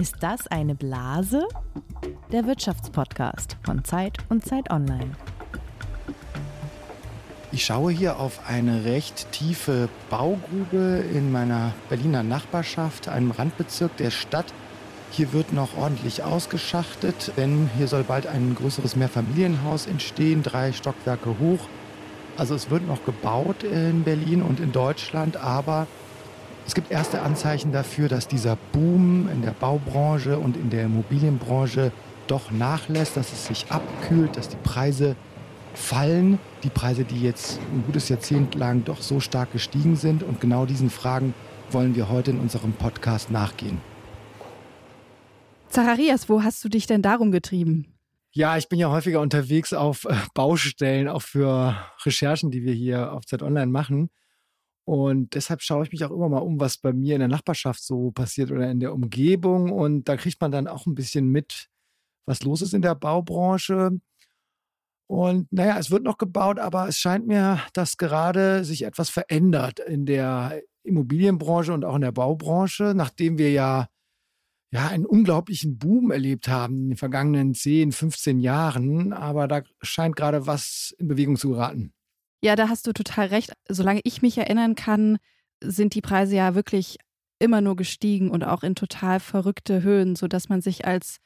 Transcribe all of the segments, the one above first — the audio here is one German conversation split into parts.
Ist das eine Blase? Der Wirtschaftspodcast von Zeit und Zeit Online. Ich schaue hier auf eine recht tiefe Baugrube in meiner Berliner Nachbarschaft, einem Randbezirk der Stadt. Hier wird noch ordentlich ausgeschachtet, denn hier soll bald ein größeres Mehrfamilienhaus entstehen, drei Stockwerke hoch. Also es wird noch gebaut in Berlin und in Deutschland, aber es gibt erste Anzeichen dafür, dass dieser Boom in der Baubranche und in der Immobilienbranche doch nachlässt, dass es sich abkühlt, dass die Preise fallen. Die Preise, die jetzt ein gutes Jahrzehnt lang doch so stark gestiegen sind. Und genau diesen Fragen wollen wir heute in unserem Podcast nachgehen. Zacharias, wo hast du dich denn darum getrieben? Ja, ich bin ja häufiger unterwegs auf äh, Baustellen, auch für Recherchen, die wir hier auf Zeit Online machen. Und deshalb schaue ich mich auch immer mal um, was bei mir in der Nachbarschaft so passiert oder in der Umgebung. Und da kriegt man dann auch ein bisschen mit, was los ist in der Baubranche. Und naja, es wird noch gebaut, aber es scheint mir, dass gerade sich etwas verändert in der Immobilienbranche und auch in der Baubranche, nachdem wir ja ja, einen unglaublichen Boom erlebt haben in den vergangenen 10, 15 Jahren. Aber da scheint gerade was in Bewegung zu geraten. Ja, da hast du total recht. Solange ich mich erinnern kann, sind die Preise ja wirklich immer nur gestiegen und auch in total verrückte Höhen, sodass man sich als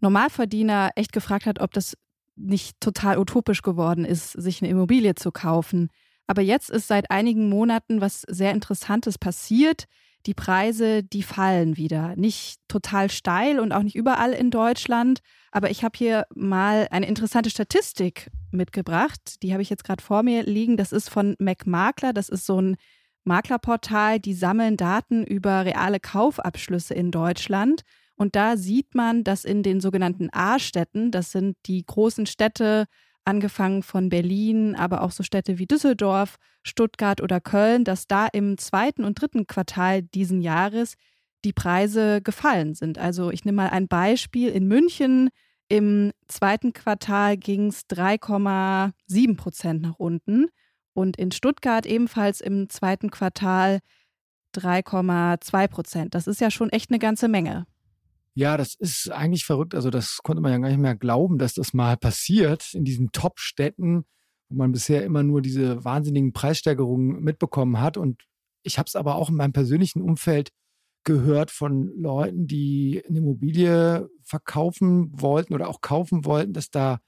Normalverdiener echt gefragt hat, ob das nicht total utopisch geworden ist, sich eine Immobilie zu kaufen. Aber jetzt ist seit einigen Monaten was sehr Interessantes passiert. Die Preise, die fallen wieder. Nicht total steil und auch nicht überall in Deutschland, aber ich habe hier mal eine interessante Statistik mitgebracht. Die habe ich jetzt gerade vor mir liegen. Das ist von MacMakler. Das ist so ein Maklerportal, die sammeln Daten über reale Kaufabschlüsse in Deutschland. Und da sieht man, dass in den sogenannten A-Städten, das sind die großen Städte, angefangen von Berlin, aber auch so Städte wie Düsseldorf, Stuttgart oder Köln, dass da im zweiten und dritten Quartal diesen Jahres die Preise gefallen sind. Also ich nehme mal ein Beispiel. In München im zweiten Quartal ging es 3,7 Prozent nach unten und in Stuttgart ebenfalls im zweiten Quartal 3,2 Prozent. Das ist ja schon echt eine ganze Menge. Ja, das ist eigentlich verrückt. Also das konnte man ja gar nicht mehr glauben, dass das mal passiert in diesen Top-Städten, wo man bisher immer nur diese wahnsinnigen Preissteigerungen mitbekommen hat. Und ich habe es aber auch in meinem persönlichen Umfeld gehört von Leuten, die eine Immobilie verkaufen wollten oder auch kaufen wollten, dass da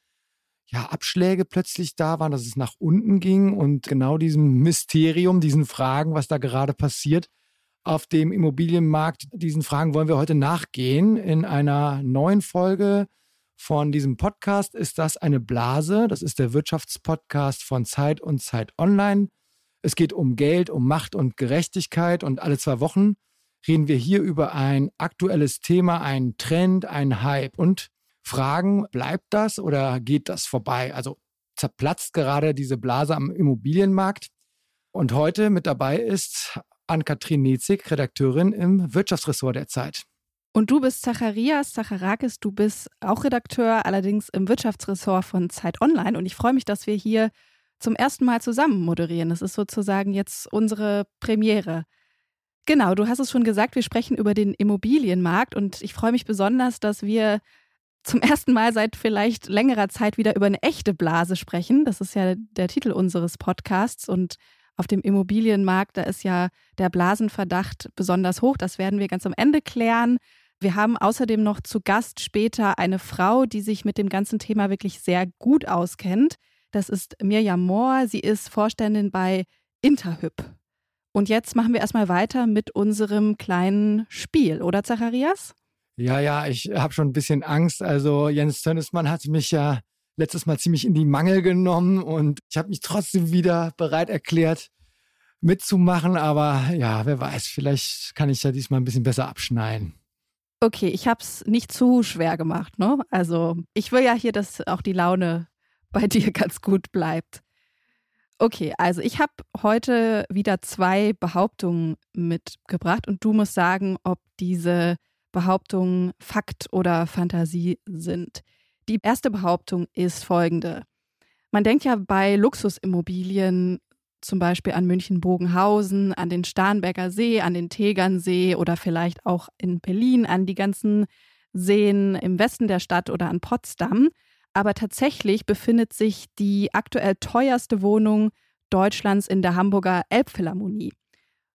ja Abschläge plötzlich da waren, dass es nach unten ging und genau diesem Mysterium, diesen Fragen, was da gerade passiert auf dem Immobilienmarkt, diesen Fragen wollen wir heute nachgehen in einer neuen Folge von diesem Podcast. Ist das eine Blase? Das ist der Wirtschaftspodcast von Zeit und Zeit Online. Es geht um Geld, um Macht und Gerechtigkeit und alle zwei Wochen reden wir hier über ein aktuelles Thema, einen Trend, einen Hype und fragen, bleibt das oder geht das vorbei? Also zerplatzt gerade diese Blase am Immobilienmarkt. Und heute mit dabei ist Ann-Kathrin Nezig, Redakteurin im Wirtschaftsressort der Zeit. Und du bist Zacharias Zacharakis, du bist auch Redakteur, allerdings im Wirtschaftsressort von Zeit Online. Und ich freue mich, dass wir hier zum ersten Mal zusammen moderieren. Das ist sozusagen jetzt unsere Premiere. Genau, du hast es schon gesagt, wir sprechen über den Immobilienmarkt und ich freue mich besonders, dass wir zum ersten Mal seit vielleicht längerer Zeit wieder über eine echte Blase sprechen. Das ist ja der Titel unseres Podcasts und auf dem Immobilienmarkt, da ist ja der Blasenverdacht besonders hoch. Das werden wir ganz am Ende klären. Wir haben außerdem noch zu Gast später eine Frau, die sich mit dem ganzen Thema wirklich sehr gut auskennt. Das ist Mirjam Mohr. Sie ist Vorständin bei Interhyp. Und jetzt machen wir erstmal weiter mit unserem kleinen Spiel, oder Zacharias? Ja, ja, ich habe schon ein bisschen Angst. Also Jens Tönnesmann hat mich ja letztes Mal ziemlich in die Mangel genommen und ich habe mich trotzdem wieder bereit erklärt, mitzumachen. Aber ja, wer weiß, vielleicht kann ich ja diesmal ein bisschen besser abschneiden. Okay, ich habe es nicht zu schwer gemacht, ne? Also ich will ja hier, dass auch die Laune bei dir ganz gut bleibt. Okay, also ich habe heute wieder zwei Behauptungen mitgebracht und du musst sagen, ob diese Behauptungen Fakt oder Fantasie sind. Die erste Behauptung ist folgende. Man denkt ja bei Luxusimmobilien zum Beispiel an München-Bogenhausen, an den Starnberger See, an den Tegernsee oder vielleicht auch in Berlin an die ganzen Seen im Westen der Stadt oder an Potsdam. Aber tatsächlich befindet sich die aktuell teuerste Wohnung Deutschlands in der Hamburger Elbphilharmonie.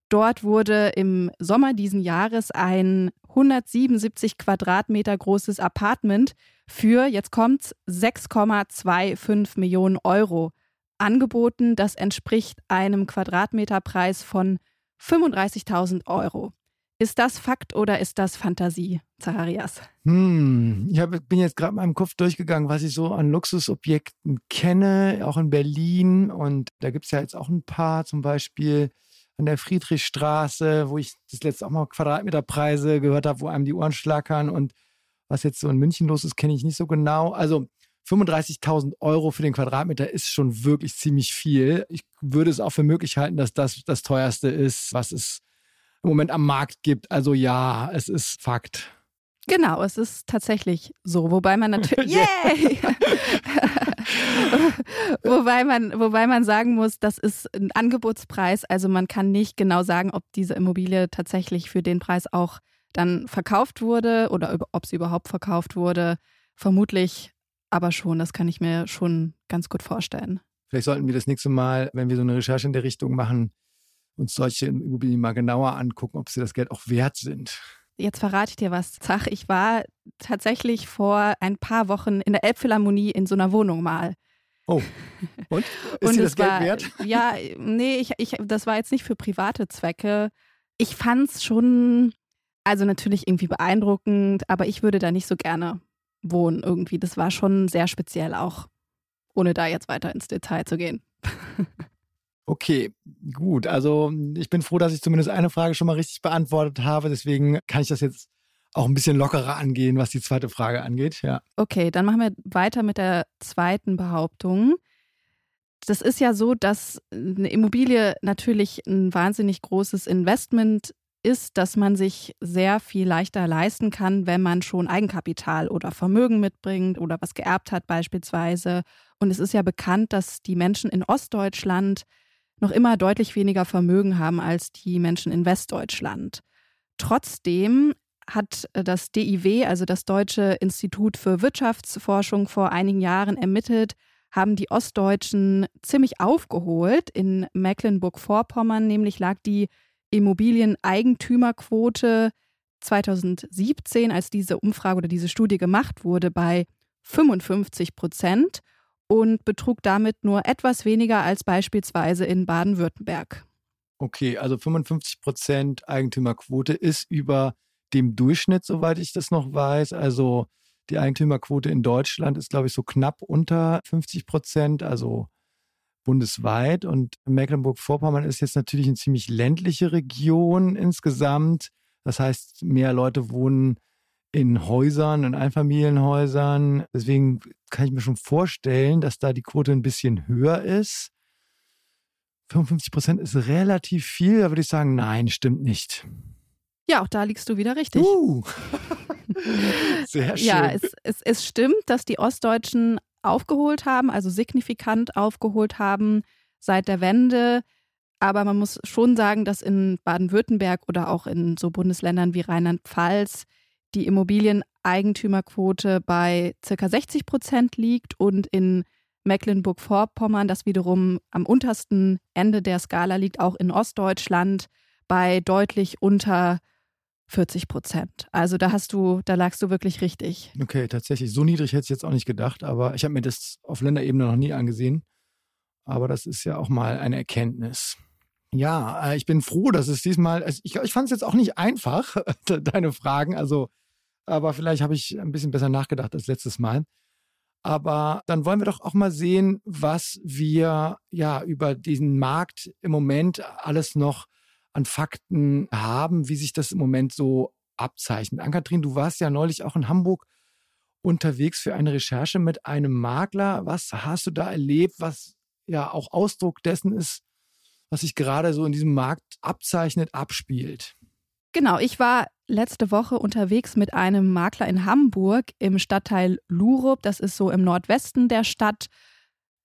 Dort wurde im Sommer diesen Jahres ein 177 Quadratmeter großes Apartment für, jetzt kommt's, 6,25 Millionen Euro angeboten. Das entspricht einem Quadratmeterpreis von 35.000 Euro. Ist das Fakt oder ist das Fantasie, Zacharias? Hm, ich hab, bin jetzt gerade in meinem Kopf durchgegangen, was ich so an Luxusobjekten kenne, auch in Berlin. Und da gibt es ja jetzt auch ein paar, zum Beispiel an der Friedrichstraße, wo ich das letzte auch mal Quadratmeterpreise gehört habe, wo einem die Ohren schlackern. Und was jetzt so in München los ist, kenne ich nicht so genau. Also 35.000 Euro für den Quadratmeter ist schon wirklich ziemlich viel. Ich würde es auch für möglich halten, dass das das teuerste ist, was es im Moment am Markt gibt. Also ja, es ist Fakt. Genau, es ist tatsächlich so, wobei man natürlich, yay! wobei man, wobei man sagen muss, das ist ein Angebotspreis, also man kann nicht genau sagen, ob diese Immobilie tatsächlich für den Preis auch dann verkauft wurde oder ob sie überhaupt verkauft wurde. Vermutlich aber schon, das kann ich mir schon ganz gut vorstellen. Vielleicht sollten wir das nächste Mal, wenn wir so eine Recherche in der Richtung machen, uns solche Immobilien mal genauer angucken, ob sie das Geld auch wert sind. Jetzt verrate ich dir was, Zach. Ich war tatsächlich vor ein paar Wochen in der Elbphilharmonie in so einer Wohnung mal. Oh. Und? Ist Und das Geld war, wert? Ja, nee, ich, ich, das war jetzt nicht für private Zwecke. Ich fand es schon, also natürlich irgendwie beeindruckend, aber ich würde da nicht so gerne wohnen irgendwie. Das war schon sehr speziell auch, ohne da jetzt weiter ins Detail zu gehen. Okay, gut. Also ich bin froh, dass ich zumindest eine Frage schon mal richtig beantwortet habe. Deswegen kann ich das jetzt auch ein bisschen lockerer angehen, was die zweite Frage angeht. Ja. Okay, dann machen wir weiter mit der zweiten Behauptung. Das ist ja so, dass eine Immobilie natürlich ein wahnsinnig großes Investment ist, dass man sich sehr viel leichter leisten kann, wenn man schon Eigenkapital oder Vermögen mitbringt oder was geerbt hat beispielsweise. Und es ist ja bekannt, dass die Menschen in Ostdeutschland noch immer deutlich weniger Vermögen haben als die Menschen in Westdeutschland. Trotzdem hat das DIW, also das Deutsche Institut für Wirtschaftsforschung, vor einigen Jahren ermittelt, haben die Ostdeutschen ziemlich aufgeholt. In Mecklenburg-Vorpommern nämlich lag die Immobilieneigentümerquote 2017, als diese Umfrage oder diese Studie gemacht wurde, bei 55 Prozent und betrug damit nur etwas weniger als beispielsweise in Baden-Württemberg. Okay, also 55 Prozent Eigentümerquote ist über dem Durchschnitt, soweit ich das noch weiß. Also die Eigentümerquote in Deutschland ist, glaube ich, so knapp unter 50 Prozent, also bundesweit. Und Mecklenburg-Vorpommern ist jetzt natürlich eine ziemlich ländliche Region insgesamt. Das heißt, mehr Leute wohnen in Häusern, in Einfamilienhäusern. Deswegen kann ich mir schon vorstellen, dass da die Quote ein bisschen höher ist. 55 Prozent ist relativ viel, da würde ich sagen, nein, stimmt nicht. Ja, auch da liegst du wieder richtig. Uh. Sehr schön. Ja, es, es, es stimmt, dass die Ostdeutschen aufgeholt haben, also signifikant aufgeholt haben seit der Wende. Aber man muss schon sagen, dass in Baden-Württemberg oder auch in so Bundesländern wie Rheinland-Pfalz die Immobilieneigentümerquote bei circa 60 Prozent liegt und in Mecklenburg-Vorpommern, das wiederum am untersten Ende der Skala liegt, auch in Ostdeutschland bei deutlich unter 40 Prozent. Also da hast du, da lagst du wirklich richtig. Okay, tatsächlich. So niedrig hätte ich jetzt auch nicht gedacht, aber ich habe mir das auf Länderebene noch nie angesehen. Aber das ist ja auch mal eine Erkenntnis. Ja, äh, ich bin froh, dass es diesmal, also ich, ich fand es jetzt auch nicht einfach, deine Fragen, also, aber vielleicht habe ich ein bisschen besser nachgedacht als letztes Mal. Aber dann wollen wir doch auch mal sehen, was wir ja über diesen Markt im Moment alles noch an Fakten haben, wie sich das im Moment so abzeichnet. Ankatrin, du warst ja neulich auch in Hamburg unterwegs für eine Recherche mit einem Makler. Was hast du da erlebt, was ja auch Ausdruck dessen ist, was sich gerade so in diesem Markt abzeichnet, abspielt? Genau, ich war letzte Woche unterwegs mit einem Makler in Hamburg im Stadtteil Lurup. Das ist so im Nordwesten der Stadt.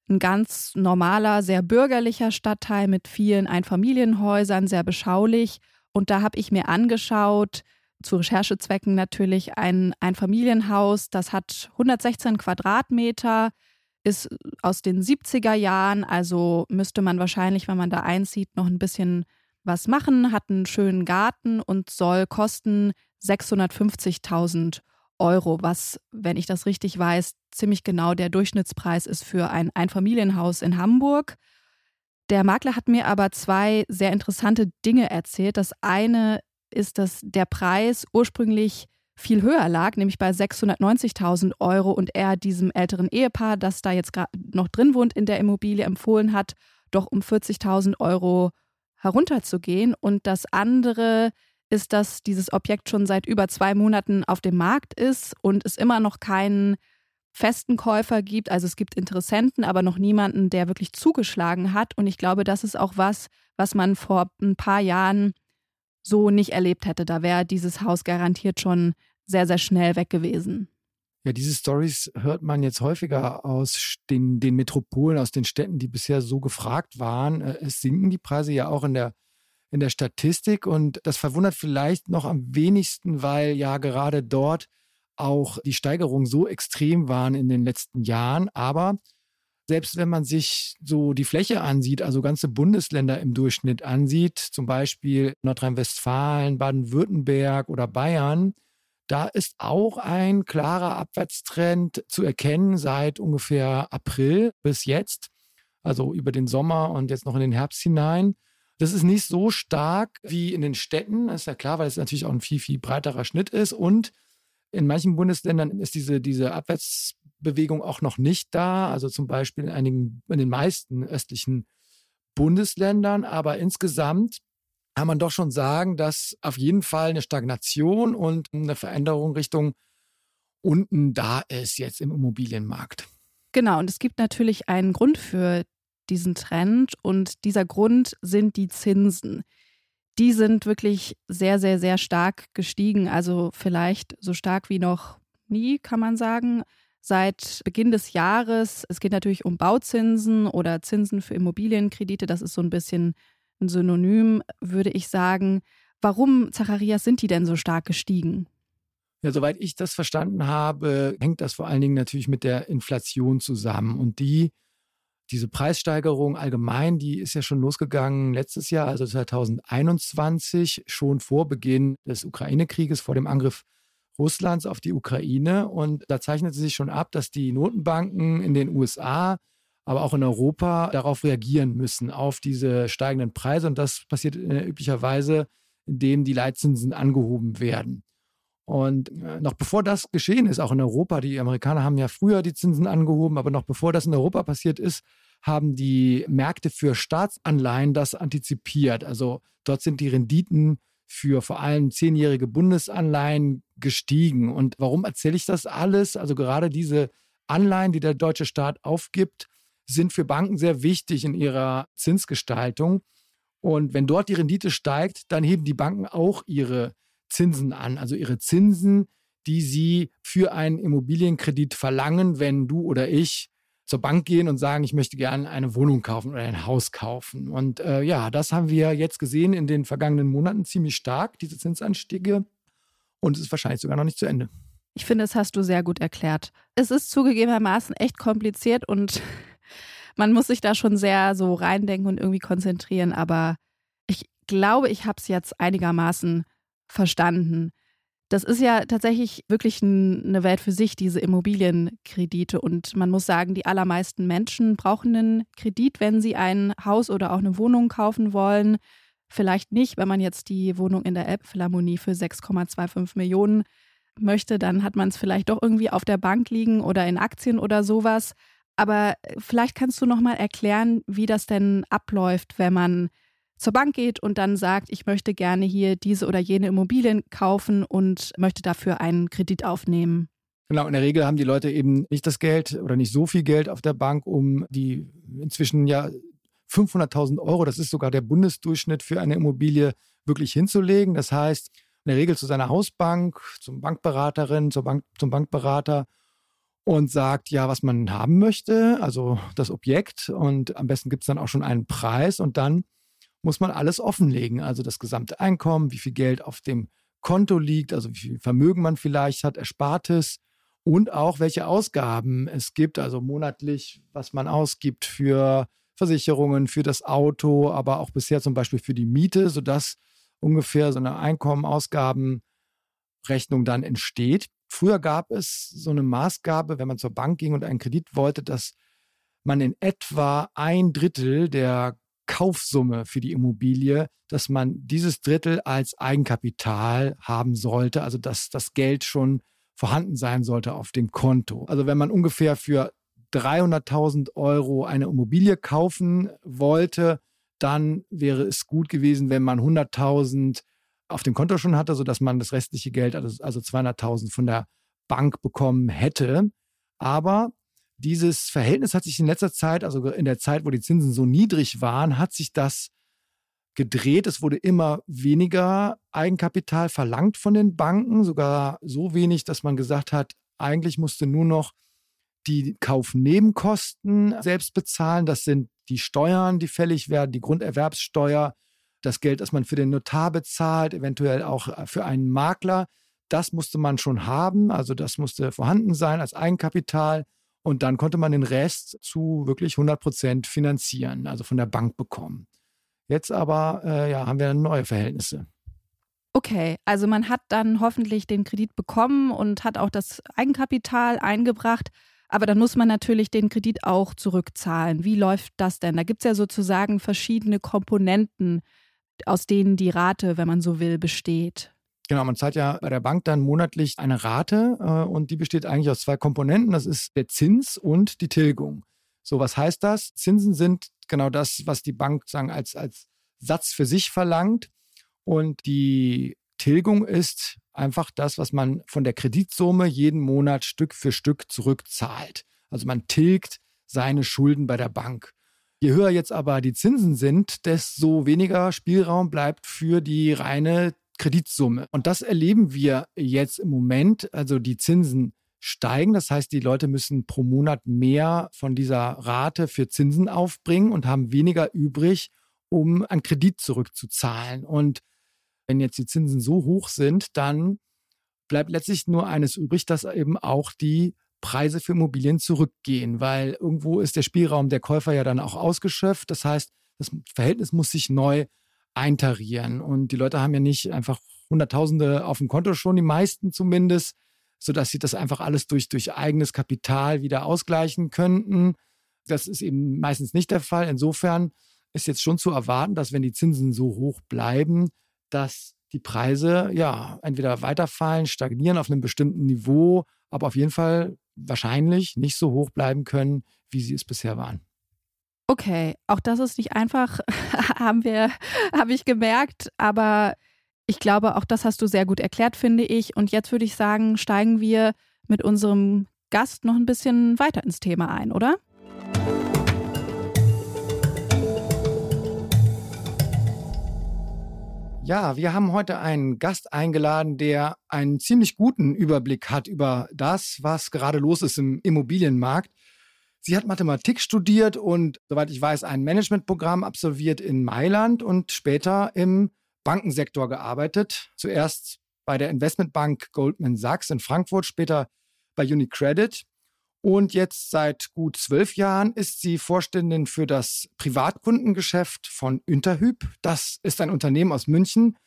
Ein ganz normaler, sehr bürgerlicher Stadtteil mit vielen Einfamilienhäusern, sehr beschaulich. Und da habe ich mir angeschaut, zu Recherchezwecken natürlich, ein Einfamilienhaus, das hat 116 Quadratmeter, ist aus den 70er Jahren, also müsste man wahrscheinlich, wenn man da einzieht, noch ein bisschen was machen, hat einen schönen Garten und soll kosten 650.000 Euro, was, wenn ich das richtig weiß, ziemlich genau der Durchschnittspreis ist für ein Einfamilienhaus in Hamburg. Der Makler hat mir aber zwei sehr interessante Dinge erzählt. Das eine ist, dass der Preis ursprünglich viel höher lag, nämlich bei 690.000 Euro und er diesem älteren Ehepaar, das da jetzt noch drin wohnt in der Immobilie, empfohlen hat, doch um 40.000 Euro herunterzugehen. Und das andere ist, dass dieses Objekt schon seit über zwei Monaten auf dem Markt ist und es immer noch keinen festen Käufer gibt. Also es gibt Interessenten, aber noch niemanden, der wirklich zugeschlagen hat. Und ich glaube, das ist auch was, was man vor ein paar Jahren so nicht erlebt hätte. Da wäre dieses Haus garantiert schon sehr, sehr schnell weg gewesen. Ja, diese Stories hört man jetzt häufiger aus den, den Metropolen, aus den Städten, die bisher so gefragt waren. Äh, es sinken die Preise ja auch in der, in der Statistik und das verwundert vielleicht noch am wenigsten, weil ja gerade dort auch die Steigerungen so extrem waren in den letzten Jahren. Aber selbst wenn man sich so die Fläche ansieht, also ganze Bundesländer im Durchschnitt ansieht, zum Beispiel Nordrhein-Westfalen, Baden-Württemberg oder Bayern, da ist auch ein klarer Abwärtstrend zu erkennen seit ungefähr April bis jetzt, also über den Sommer und jetzt noch in den Herbst hinein. Das ist nicht so stark wie in den Städten, das ist ja klar, weil es natürlich auch ein viel, viel breiterer Schnitt ist. Und in manchen Bundesländern ist diese, diese Abwärts Bewegung auch noch nicht da, also zum Beispiel in einigen, in den meisten östlichen Bundesländern, aber insgesamt kann man doch schon sagen, dass auf jeden Fall eine Stagnation und eine Veränderung Richtung unten da ist jetzt im Immobilienmarkt. Genau, und es gibt natürlich einen Grund für diesen Trend und dieser Grund sind die Zinsen. Die sind wirklich sehr, sehr, sehr stark gestiegen, also vielleicht so stark wie noch nie, kann man sagen seit Beginn des Jahres. Es geht natürlich um Bauzinsen oder Zinsen für Immobilienkredite. Das ist so ein bisschen ein Synonym, würde ich sagen. Warum, Zacharias, sind die denn so stark gestiegen? Ja, soweit ich das verstanden habe, hängt das vor allen Dingen natürlich mit der Inflation zusammen. Und die, diese Preissteigerung allgemein, die ist ja schon losgegangen letztes Jahr, also 2021, schon vor Beginn des Ukraine-Krieges, vor dem Angriff Russlands auf die Ukraine. Und da zeichnet sich schon ab, dass die Notenbanken in den USA, aber auch in Europa darauf reagieren müssen, auf diese steigenden Preise. Und das passiert äh, üblicherweise, indem die Leitzinsen angehoben werden. Und äh, noch bevor das geschehen ist, auch in Europa, die Amerikaner haben ja früher die Zinsen angehoben, aber noch bevor das in Europa passiert ist, haben die Märkte für Staatsanleihen das antizipiert. Also dort sind die Renditen für vor allem zehnjährige Bundesanleihen gestiegen. Und warum erzähle ich das alles? Also gerade diese Anleihen, die der deutsche Staat aufgibt, sind für Banken sehr wichtig in ihrer Zinsgestaltung. Und wenn dort die Rendite steigt, dann heben die Banken auch ihre Zinsen an, also ihre Zinsen, die sie für einen Immobilienkredit verlangen, wenn du oder ich zur Bank gehen und sagen, ich möchte gerne eine Wohnung kaufen oder ein Haus kaufen. Und äh, ja, das haben wir jetzt gesehen in den vergangenen Monaten ziemlich stark, diese Zinsanstiege. Und es ist wahrscheinlich sogar noch nicht zu Ende. Ich finde, das hast du sehr gut erklärt. Es ist zugegebenermaßen echt kompliziert und man muss sich da schon sehr so reindenken und irgendwie konzentrieren. Aber ich glaube, ich habe es jetzt einigermaßen verstanden. Das ist ja tatsächlich wirklich eine Welt für sich, diese Immobilienkredite. Und man muss sagen, die allermeisten Menschen brauchen einen Kredit, wenn sie ein Haus oder auch eine Wohnung kaufen wollen. Vielleicht nicht, wenn man jetzt die Wohnung in der Elbphilharmonie für 6,25 Millionen möchte, dann hat man es vielleicht doch irgendwie auf der Bank liegen oder in Aktien oder sowas. Aber vielleicht kannst du noch mal erklären, wie das denn abläuft, wenn man zur Bank geht und dann sagt, ich möchte gerne hier diese oder jene Immobilien kaufen und möchte dafür einen Kredit aufnehmen. Genau, in der Regel haben die Leute eben nicht das Geld oder nicht so viel Geld auf der Bank, um die inzwischen ja 500.000 Euro, das ist sogar der Bundesdurchschnitt für eine Immobilie, wirklich hinzulegen. Das heißt, in der Regel zu seiner Hausbank, zum Bankberaterin, zur Bank, zum Bankberater und sagt ja, was man haben möchte, also das Objekt. Und am besten gibt es dann auch schon einen Preis und dann muss man alles offenlegen, also das gesamte Einkommen, wie viel Geld auf dem Konto liegt, also wie viel Vermögen man vielleicht hat, Erspartes und auch welche Ausgaben es gibt, also monatlich, was man ausgibt für Versicherungen, für das Auto, aber auch bisher zum Beispiel für die Miete, sodass ungefähr so eine Einkommen-Ausgaben-Rechnung dann entsteht. Früher gab es so eine Maßgabe, wenn man zur Bank ging und einen Kredit wollte, dass man in etwa ein Drittel der Kaufsumme für die Immobilie, dass man dieses Drittel als Eigenkapital haben sollte, also dass das Geld schon vorhanden sein sollte auf dem Konto. Also wenn man ungefähr für 300.000 Euro eine Immobilie kaufen wollte, dann wäre es gut gewesen, wenn man 100.000 auf dem Konto schon hatte, sodass man das restliche Geld, also, also 200.000 von der Bank bekommen hätte. Aber dieses Verhältnis hat sich in letzter Zeit, also in der Zeit, wo die Zinsen so niedrig waren, hat sich das gedreht. Es wurde immer weniger Eigenkapital verlangt von den Banken, sogar so wenig, dass man gesagt hat, eigentlich musste nur noch die Kaufnebenkosten selbst bezahlen. Das sind die Steuern, die fällig werden, die Grunderwerbssteuer, das Geld, das man für den Notar bezahlt, eventuell auch äh, für einen Makler. Das musste man schon haben, also das musste vorhanden sein als Eigenkapital. Und dann konnte man den Rest zu wirklich 100 Prozent finanzieren, also von der Bank bekommen. Jetzt aber äh, ja, haben wir neue Verhältnisse. Okay, also man hat dann hoffentlich den Kredit bekommen und hat auch das Eigenkapital eingebracht. Aber dann muss man natürlich den Kredit auch zurückzahlen. Wie läuft das denn? Da gibt es ja sozusagen verschiedene Komponenten, aus denen die Rate, wenn man so will, besteht. Genau, man zahlt ja bei der Bank dann monatlich eine Rate äh, und die besteht eigentlich aus zwei Komponenten. Das ist der Zins und die Tilgung. So, was heißt das? Zinsen sind genau das, was die Bank sagen, als, als Satz für sich verlangt. Und die Tilgung ist einfach das, was man von der Kreditsumme jeden Monat Stück für Stück zurückzahlt. Also man tilgt seine Schulden bei der Bank. Je höher jetzt aber die Zinsen sind, desto weniger Spielraum bleibt für die reine Kreditsumme. Und das erleben wir jetzt im Moment. Also die Zinsen steigen. Das heißt, die Leute müssen pro Monat mehr von dieser Rate für Zinsen aufbringen und haben weniger übrig, um einen Kredit zurückzuzahlen. Und wenn jetzt die Zinsen so hoch sind, dann bleibt letztlich nur eines übrig, dass eben auch die Preise für Immobilien zurückgehen, weil irgendwo ist der Spielraum der Käufer ja dann auch ausgeschöpft. Das heißt, das Verhältnis muss sich neu eintarieren. Und die Leute haben ja nicht einfach Hunderttausende auf dem Konto schon, die meisten zumindest, sodass sie das einfach alles durch, durch eigenes Kapital wieder ausgleichen könnten. Das ist eben meistens nicht der Fall. Insofern ist jetzt schon zu erwarten, dass wenn die Zinsen so hoch bleiben, dass die Preise ja entweder weiterfallen, stagnieren auf einem bestimmten Niveau, aber auf jeden Fall wahrscheinlich nicht so hoch bleiben können, wie sie es bisher waren. Okay, auch das ist nicht einfach, haben wir, habe ich gemerkt, aber ich glaube, auch das hast du sehr gut erklärt, finde ich. Und jetzt würde ich sagen, steigen wir mit unserem Gast noch ein bisschen weiter ins Thema ein, oder? Ja, wir haben heute einen Gast eingeladen, der einen ziemlich guten Überblick hat über das, was gerade los ist im Immobilienmarkt. Sie hat Mathematik studiert und, soweit ich weiß, ein Managementprogramm absolviert in Mailand und später im Bankensektor gearbeitet. Zuerst bei der Investmentbank Goldman Sachs in Frankfurt, später bei UniCredit. Und jetzt seit gut zwölf Jahren ist sie Vorständin für das Privatkundengeschäft von Interhyp. Das ist ein Unternehmen aus München,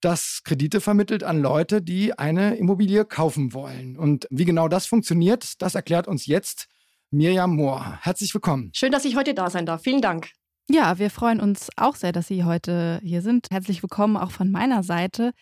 das Kredite vermittelt an Leute, die eine Immobilie kaufen wollen. Und wie genau das funktioniert, das erklärt uns jetzt Mirjam Mohr. Herzlich willkommen. Schön, dass ich heute da sein darf. Vielen Dank. Ja, wir freuen uns auch sehr, dass Sie heute hier sind. Herzlich willkommen auch von meiner Seite.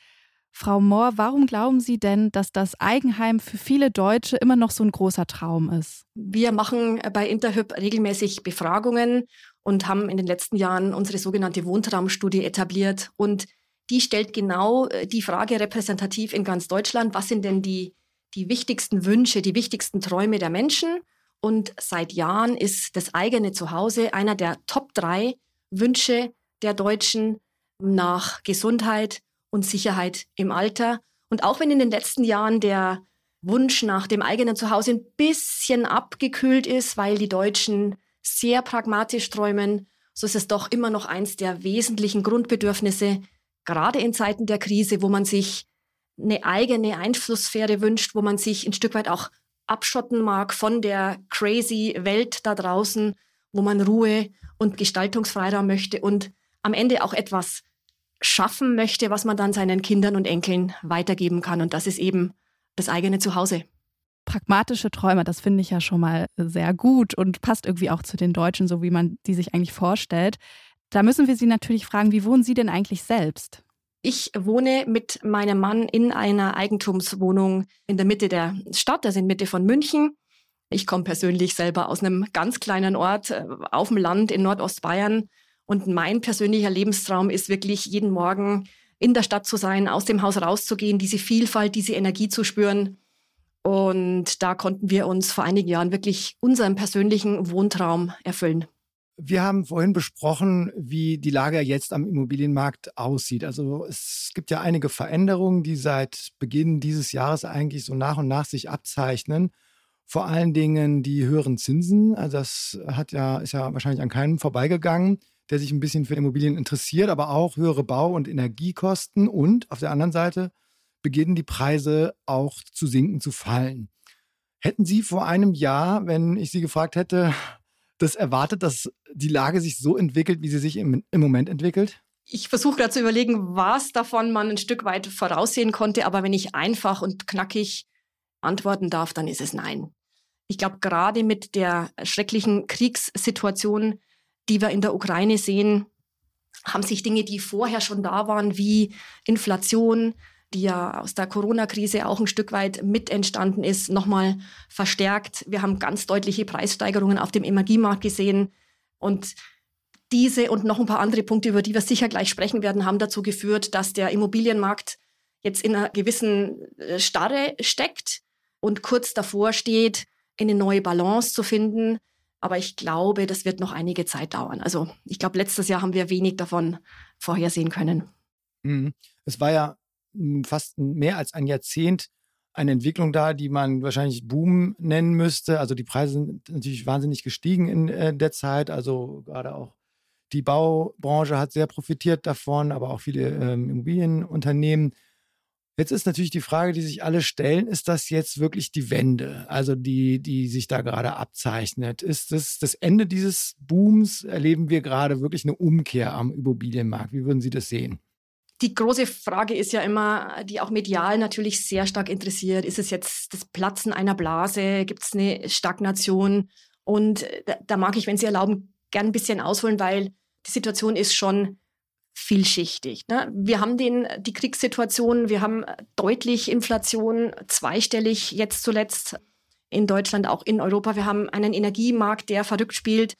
Frau Mohr, warum glauben Sie denn, dass das Eigenheim für viele Deutsche immer noch so ein großer Traum ist? Wir machen bei Interhyp regelmäßig Befragungen und haben in den letzten Jahren unsere sogenannte Wohntraumstudie etabliert. Und die stellt genau äh, die Frage repräsentativ in ganz Deutschland, was sind denn die, die wichtigsten Wünsche, die wichtigsten Träume der Menschen? Und seit Jahren ist das eigene Zuhause einer der Top drei Wünsche der Deutschen nach Gesundheit und Sicherheit im Alter. Und auch wenn in den letzten Jahren der Wunsch nach dem eigenen Zuhause ein bisschen abgekühlt ist, weil die Deutschen sehr pragmatisch träumen, so ist es doch immer noch eins der wesentlichen Grundbedürfnisse, gerade in Zeiten der Krise, wo man sich eine eigene Einflusssphäre wünscht, wo man sich ein Stück weit auch abschotten mag von der crazy Welt da draußen, wo man Ruhe und Gestaltungsfreiraum möchte und am Ende auch etwas schaffen möchte, was man dann seinen Kindern und Enkeln weitergeben kann. Und das ist eben das eigene Zuhause. Pragmatische Träume, das finde ich ja schon mal sehr gut und passt irgendwie auch zu den Deutschen, so wie man die sich eigentlich vorstellt. Da müssen wir Sie natürlich fragen, wie wohnen Sie denn eigentlich selbst? Ich wohne mit meinem Mann in einer Eigentumswohnung in der Mitte der Stadt, also in Mitte von München. Ich komme persönlich selber aus einem ganz kleinen Ort äh, auf dem Land in Nordostbayern. Und mein persönlicher Lebenstraum ist wirklich jeden Morgen in der Stadt zu sein, aus dem Haus rauszugehen, diese Vielfalt, diese Energie zu spüren. Und da konnten wir uns vor einigen Jahren wirklich unseren persönlichen Wohntraum erfüllen. Wir haben vorhin besprochen, wie die Lage jetzt am Immobilienmarkt aussieht. Also es gibt ja einige Veränderungen, die seit Beginn dieses Jahres eigentlich so nach und nach sich abzeichnen. Vor allen Dingen die höheren Zinsen. Also das hat ja, ist ja wahrscheinlich an keinem vorbeigegangen der sich ein bisschen für Immobilien interessiert, aber auch höhere Bau- und Energiekosten und auf der anderen Seite beginnen die Preise auch zu sinken, zu fallen. Hätten Sie vor einem Jahr, wenn ich Sie gefragt hätte, das erwartet, dass die Lage sich so entwickelt, wie sie sich im, im Moment entwickelt? Ich versuche gerade zu überlegen, was davon man ein Stück weit voraussehen konnte, aber wenn ich einfach und knackig antworten darf, dann ist es nein. Ich glaube, gerade mit der schrecklichen Kriegssituation die wir in der Ukraine sehen, haben sich Dinge, die vorher schon da waren, wie Inflation, die ja aus der Corona-Krise auch ein Stück weit mit entstanden ist, nochmal verstärkt. Wir haben ganz deutliche Preissteigerungen auf dem Energiemarkt gesehen. Und diese und noch ein paar andere Punkte, über die wir sicher gleich sprechen werden, haben dazu geführt, dass der Immobilienmarkt jetzt in einer gewissen äh, Starre steckt und kurz davor steht, eine neue Balance zu finden. Aber ich glaube, das wird noch einige Zeit dauern. Also ich glaube, letztes Jahr haben wir wenig davon vorhersehen können. Mhm. Es war ja fast mehr als ein Jahrzehnt eine Entwicklung da, die man wahrscheinlich Boom nennen müsste. Also die Preise sind natürlich wahnsinnig gestiegen in äh, der Zeit. Also gerade auch die Baubranche hat sehr profitiert davon, aber auch viele ähm, Immobilienunternehmen. Jetzt ist natürlich die Frage, die sich alle stellen, ist das jetzt wirklich die Wende, also die, die sich da gerade abzeichnet? Ist das das Ende dieses Booms? Erleben wir gerade wirklich eine Umkehr am Immobilienmarkt? Wie würden Sie das sehen? Die große Frage ist ja immer, die auch medial natürlich sehr stark interessiert. Ist es jetzt das Platzen einer Blase? Gibt es eine Stagnation? Und da, da mag ich, wenn Sie erlauben, gern ein bisschen ausholen, weil die Situation ist schon vielschichtig. Ne? Wir haben den, die Kriegssituation, wir haben deutlich Inflation, zweistellig jetzt zuletzt in Deutschland, auch in Europa. Wir haben einen Energiemarkt, der verrückt spielt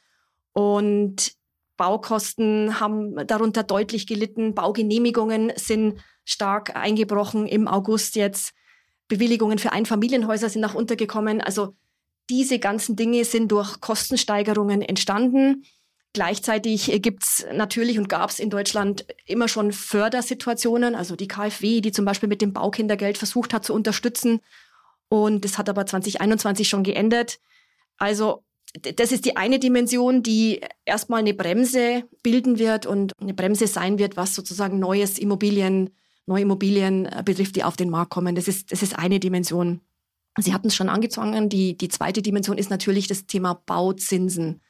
und Baukosten haben darunter deutlich gelitten. Baugenehmigungen sind stark eingebrochen im August jetzt. Bewilligungen für Einfamilienhäuser sind nach untergekommen. Also diese ganzen Dinge sind durch Kostensteigerungen entstanden. Gleichzeitig gibt es natürlich und gab es in Deutschland immer schon Fördersituationen, also die KfW, die zum Beispiel mit dem Baukindergeld versucht hat zu unterstützen. Und das hat aber 2021 schon geändert. Also das ist die eine Dimension, die erstmal eine Bremse bilden wird und eine Bremse sein wird, was sozusagen neues Immobilien, neue Immobilien äh, betrifft, die auf den Markt kommen. Das ist, das ist eine Dimension. Sie hatten es schon angezogen. Die, die zweite Dimension ist natürlich das Thema Bauzinsen.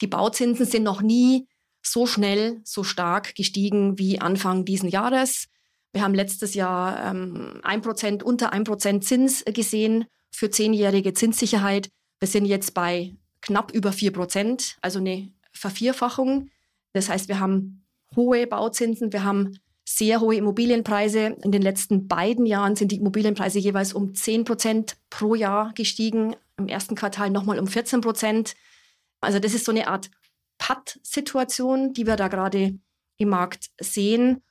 Die Bauzinsen sind noch nie so schnell, so stark gestiegen wie Anfang diesen Jahres. Wir haben letztes Jahr ähm, 1%, unter 1% Zins gesehen für zehnjährige Zinssicherheit. Wir sind jetzt bei knapp über 4%, also eine Vervierfachung. Das heißt, wir haben hohe Bauzinsen, wir haben sehr hohe Immobilienpreise. In den letzten beiden Jahren sind die Immobilienpreise jeweils um 10% pro Jahr gestiegen. Im ersten Quartal nochmal um 14 Prozent. Also das ist so eine Art Patt-Situation, die wir da gerade im Markt sehen.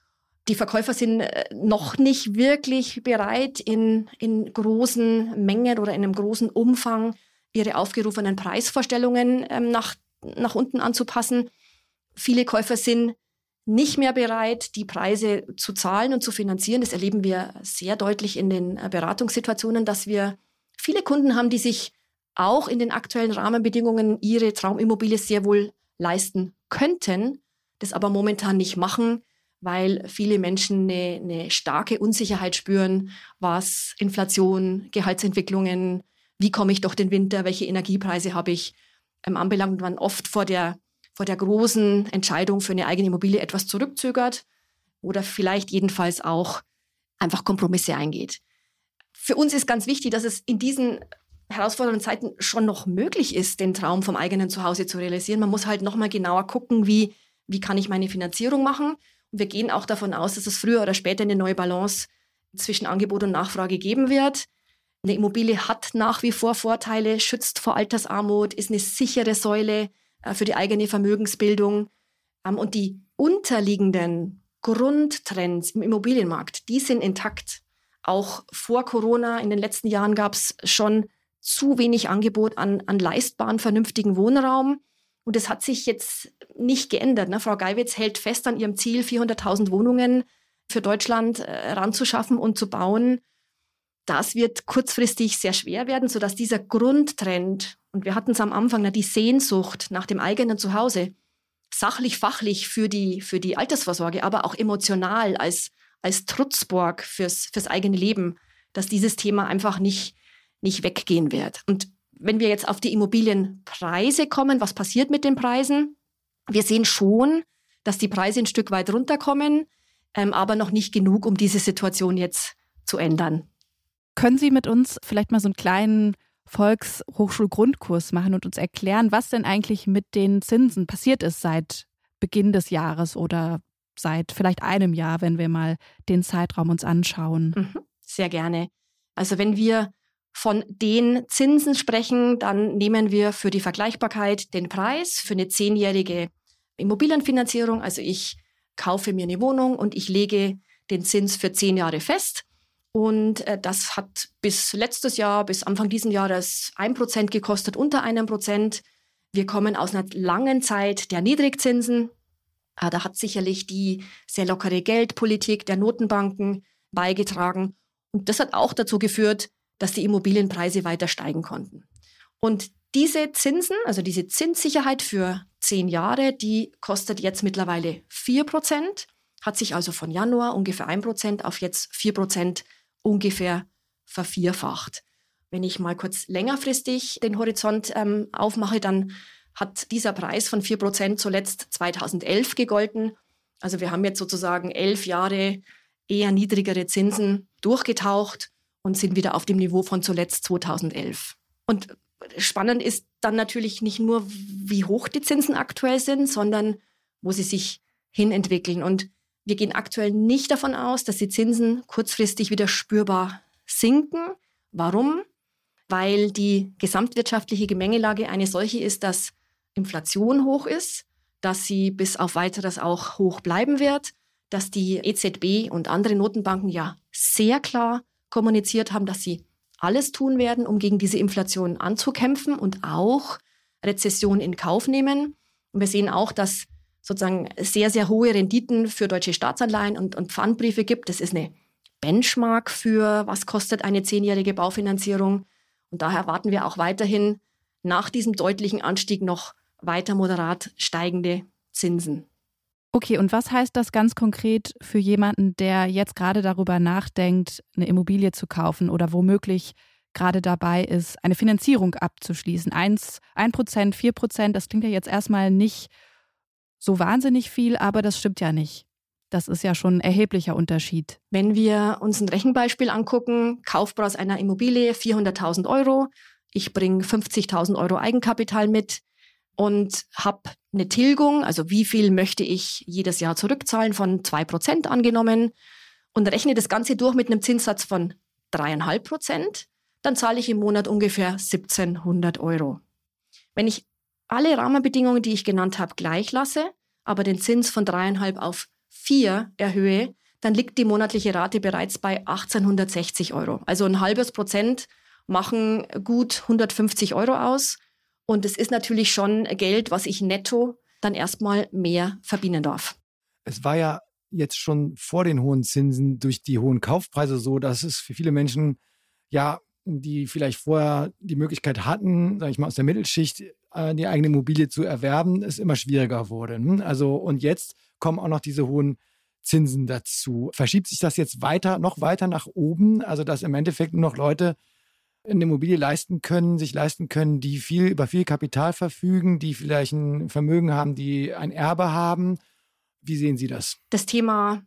Die Verkäufer sind äh, noch nicht wirklich bereit, in, in großen Mengen oder in einem großen Umfang ihre aufgerufenen Preisvorstellungen ähm, nach, nach unten anzupassen. Viele Käufer sind nicht mehr bereit, die Preise zu zahlen und zu finanzieren. Das erleben wir sehr deutlich in den äh, Beratungssituationen, dass wir viele Kunden haben, die sich auch in den aktuellen Rahmenbedingungen ihre Traumimmobilie sehr wohl leisten könnten, das aber momentan nicht machen, weil viele Menschen eine, eine starke Unsicherheit spüren, was Inflation, Gehaltsentwicklungen, wie komme ich durch den Winter, welche Energiepreise habe ich, ähm, anbelangt, man oft vor der vor der großen Entscheidung für eine eigene Immobilie etwas zurückzögert oder vielleicht jedenfalls auch einfach Kompromisse eingeht. Für uns ist ganz wichtig, dass es in diesen herausfordernden Zeiten schon noch möglich ist, den Traum vom eigenen Zuhause zu realisieren. Man muss halt noch mal genauer gucken, wie, wie kann ich meine Finanzierung machen. Und wir gehen auch davon aus, dass es früher oder später eine neue Balance zwischen Angebot und Nachfrage geben wird. Eine Immobilie hat nach wie vor Vorteile, schützt vor Altersarmut, ist eine sichere Säule äh, für die eigene Vermögensbildung. Ähm, und die unterliegenden Grundtrends im Immobilienmarkt, die sind intakt. Auch vor Corona in den letzten Jahren gab es schon zu wenig Angebot an, an leistbaren, vernünftigen Wohnraum. Und das hat sich jetzt nicht geändert. Ne? Frau Geiwitz hält fest an ihrem Ziel, 400.000 Wohnungen für Deutschland äh, ranzuschaffen und zu bauen. Das wird kurzfristig sehr schwer werden, sodass dieser Grundtrend und wir hatten es am Anfang, die Sehnsucht nach dem eigenen Zuhause, sachlich, fachlich für die, für die Altersvorsorge, aber auch emotional als, als Trutzborg fürs, fürs eigene Leben, dass dieses Thema einfach nicht, nicht weggehen wird. Und wenn wir jetzt auf die Immobilienpreise kommen, was passiert mit den Preisen? Wir sehen schon, dass die Preise ein Stück weit runterkommen, ähm, aber noch nicht genug, um diese Situation jetzt zu ändern. Können Sie mit uns vielleicht mal so einen kleinen Volkshochschulgrundkurs machen und uns erklären, was denn eigentlich mit den Zinsen passiert ist seit Beginn des Jahres oder seit vielleicht einem Jahr, wenn wir mal den Zeitraum uns anschauen. Mhm, sehr gerne. Also wenn wir von den Zinsen sprechen, dann nehmen wir für die Vergleichbarkeit den Preis für eine zehnjährige Immobilienfinanzierung. Also ich kaufe mir eine Wohnung und ich lege den Zins für zehn Jahre fest. Und äh, das hat bis letztes Jahr, bis Anfang diesen Jahres ein Prozent gekostet, unter einem Prozent. Wir kommen aus einer langen Zeit der Niedrigzinsen. Äh, da hat sicherlich die sehr lockere Geldpolitik der Notenbanken beigetragen. Und das hat auch dazu geführt, dass die Immobilienpreise weiter steigen konnten. Und diese Zinsen, also diese Zinssicherheit für zehn Jahre, die kostet jetzt mittlerweile vier Prozent, hat sich also von Januar ungefähr ein Prozent auf jetzt vier Prozent ungefähr vervierfacht. Wenn ich mal kurz längerfristig den Horizont ähm, aufmache, dann hat dieser Preis von 4% zuletzt 2011 gegolten. Also wir haben jetzt sozusagen elf Jahre eher niedrigere Zinsen durchgetaucht und sind wieder auf dem Niveau von zuletzt 2011. Und spannend ist dann natürlich nicht nur, wie hoch die Zinsen aktuell sind, sondern wo sie sich hinentwickeln. Und wir gehen aktuell nicht davon aus, dass die Zinsen kurzfristig wieder spürbar sinken. Warum? Weil die gesamtwirtschaftliche Gemengelage eine solche ist, dass Inflation hoch ist, dass sie bis auf weiteres auch hoch bleiben wird, dass die EZB und andere Notenbanken ja sehr klar kommuniziert haben, dass sie alles tun werden, um gegen diese Inflation anzukämpfen und auch Rezession in Kauf nehmen. Und wir sehen auch, dass sozusagen sehr, sehr hohe Renditen für deutsche Staatsanleihen und, und Pfandbriefe gibt. Das ist eine Benchmark für, was kostet eine zehnjährige Baufinanzierung. Und daher erwarten wir auch weiterhin nach diesem deutlichen Anstieg noch weiter moderat steigende Zinsen. Okay, und was heißt das ganz konkret für jemanden, der jetzt gerade darüber nachdenkt, eine Immobilie zu kaufen oder womöglich gerade dabei ist, eine Finanzierung abzuschließen? Eins, ein Prozent, vier Prozent, das klingt ja jetzt erstmal nicht so wahnsinnig viel, aber das stimmt ja nicht. Das ist ja schon ein erheblicher Unterschied. Wenn wir uns ein Rechenbeispiel angucken, Kaufpreis einer Immobilie 400.000 Euro, ich bringe 50.000 Euro Eigenkapital mit und habe eine Tilgung, also wie viel möchte ich jedes Jahr zurückzahlen von 2% angenommen und rechne das Ganze durch mit einem Zinssatz von 3,5%, dann zahle ich im Monat ungefähr 1700 Euro. Wenn ich alle Rahmenbedingungen, die ich genannt habe, gleich lasse, aber den Zins von dreieinhalb auf vier erhöhe, dann liegt die monatliche Rate bereits bei 1860 Euro. Also ein halbes Prozent machen gut 150 Euro aus. Und es ist natürlich schon Geld, was ich netto dann erstmal mehr verdienen darf. Es war ja jetzt schon vor den hohen Zinsen durch die hohen Kaufpreise so, dass es für viele Menschen ja, die vielleicht vorher die Möglichkeit hatten, sage ich mal aus der Mittelschicht, die eigene Immobilie zu erwerben, es immer schwieriger wurde. Hm? Also und jetzt kommen auch noch diese hohen Zinsen dazu. Verschiebt sich das jetzt weiter, noch weiter nach oben? Also dass im Endeffekt nur noch Leute eine Immobilie leisten können, sich leisten können, die viel über viel Kapital verfügen, die vielleicht ein Vermögen haben, die ein Erbe haben. Wie sehen Sie das? Das Thema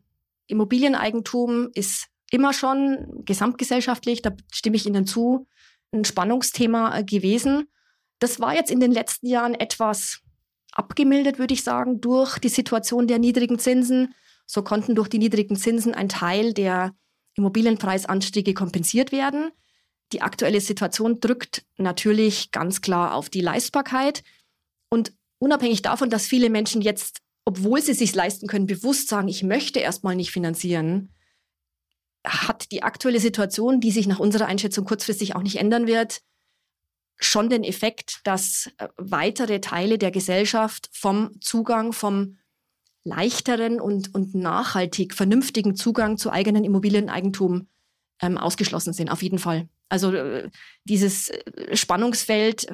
Immobilieneigentum ist immer schon gesamtgesellschaftlich, da stimme ich Ihnen zu, ein Spannungsthema gewesen. Das war jetzt in den letzten Jahren etwas abgemildert, würde ich sagen, durch die Situation der niedrigen Zinsen. So konnten durch die niedrigen Zinsen ein Teil der Immobilienpreisanstiege kompensiert werden. Die aktuelle Situation drückt natürlich ganz klar auf die Leistbarkeit. Und unabhängig davon, dass viele Menschen jetzt, obwohl sie es sich leisten können, bewusst sagen, ich möchte erstmal nicht finanzieren, hat die aktuelle Situation, die sich nach unserer Einschätzung kurzfristig auch nicht ändern wird, schon den Effekt, dass äh, weitere Teile der Gesellschaft vom Zugang, vom leichteren und, und nachhaltig vernünftigen Zugang zu eigenen Immobilieneigentum ähm, ausgeschlossen sind, auf jeden Fall. Also äh, dieses äh, Spannungsfeld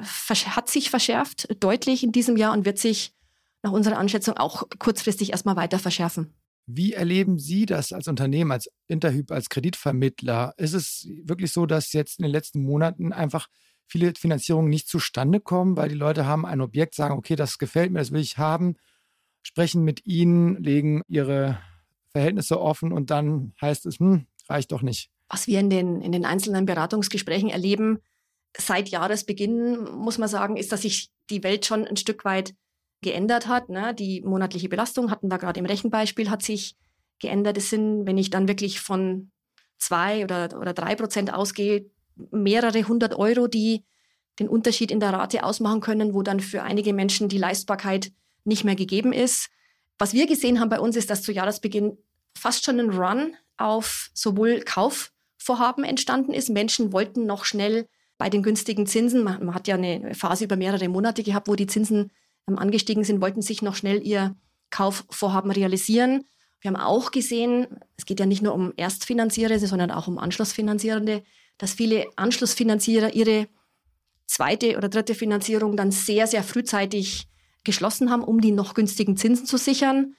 hat sich verschärft, deutlich in diesem Jahr und wird sich nach unserer Einschätzung auch kurzfristig erstmal weiter verschärfen. Wie erleben Sie das als Unternehmen, als Interhyp, als Kreditvermittler? Ist es wirklich so, dass jetzt in den letzten Monaten einfach viele Finanzierungen nicht zustande kommen, weil die Leute haben ein Objekt, sagen, okay, das gefällt mir, das will ich haben, sprechen mit Ihnen, legen ihre Verhältnisse offen und dann heißt es, hm, reicht doch nicht. Was wir in den, in den einzelnen Beratungsgesprächen erleben, seit Jahresbeginn, muss man sagen, ist, dass sich die Welt schon ein Stück weit geändert hat. Ne? Die monatliche Belastung hatten wir gerade im Rechenbeispiel, hat sich geändert. Es sind, wenn ich dann wirklich von zwei oder, oder drei Prozent ausgehe, mehrere hundert Euro, die den Unterschied in der Rate ausmachen können, wo dann für einige Menschen die Leistbarkeit nicht mehr gegeben ist. Was wir gesehen haben bei uns ist, dass zu Jahresbeginn fast schon ein Run auf sowohl Kaufvorhaben entstanden ist. Menschen wollten noch schnell bei den günstigen Zinsen, man, hat ja eine Phase über mehrere Monate gehabt, wo die Zinsen ähm, angestiegen sind, wollten sich noch schnell ihr Kaufvorhaben realisieren. Wir haben auch gesehen, es geht ja nicht nur um Erstfinanzierende, sondern auch um Anschlussfinanzierende, dass viele Anschlussfinanzierer ihre zweite oder dritte Finanzierung dann sehr, sehr frühzeitig geschlossen haben, um die noch günstigen Zinsen zu sichern.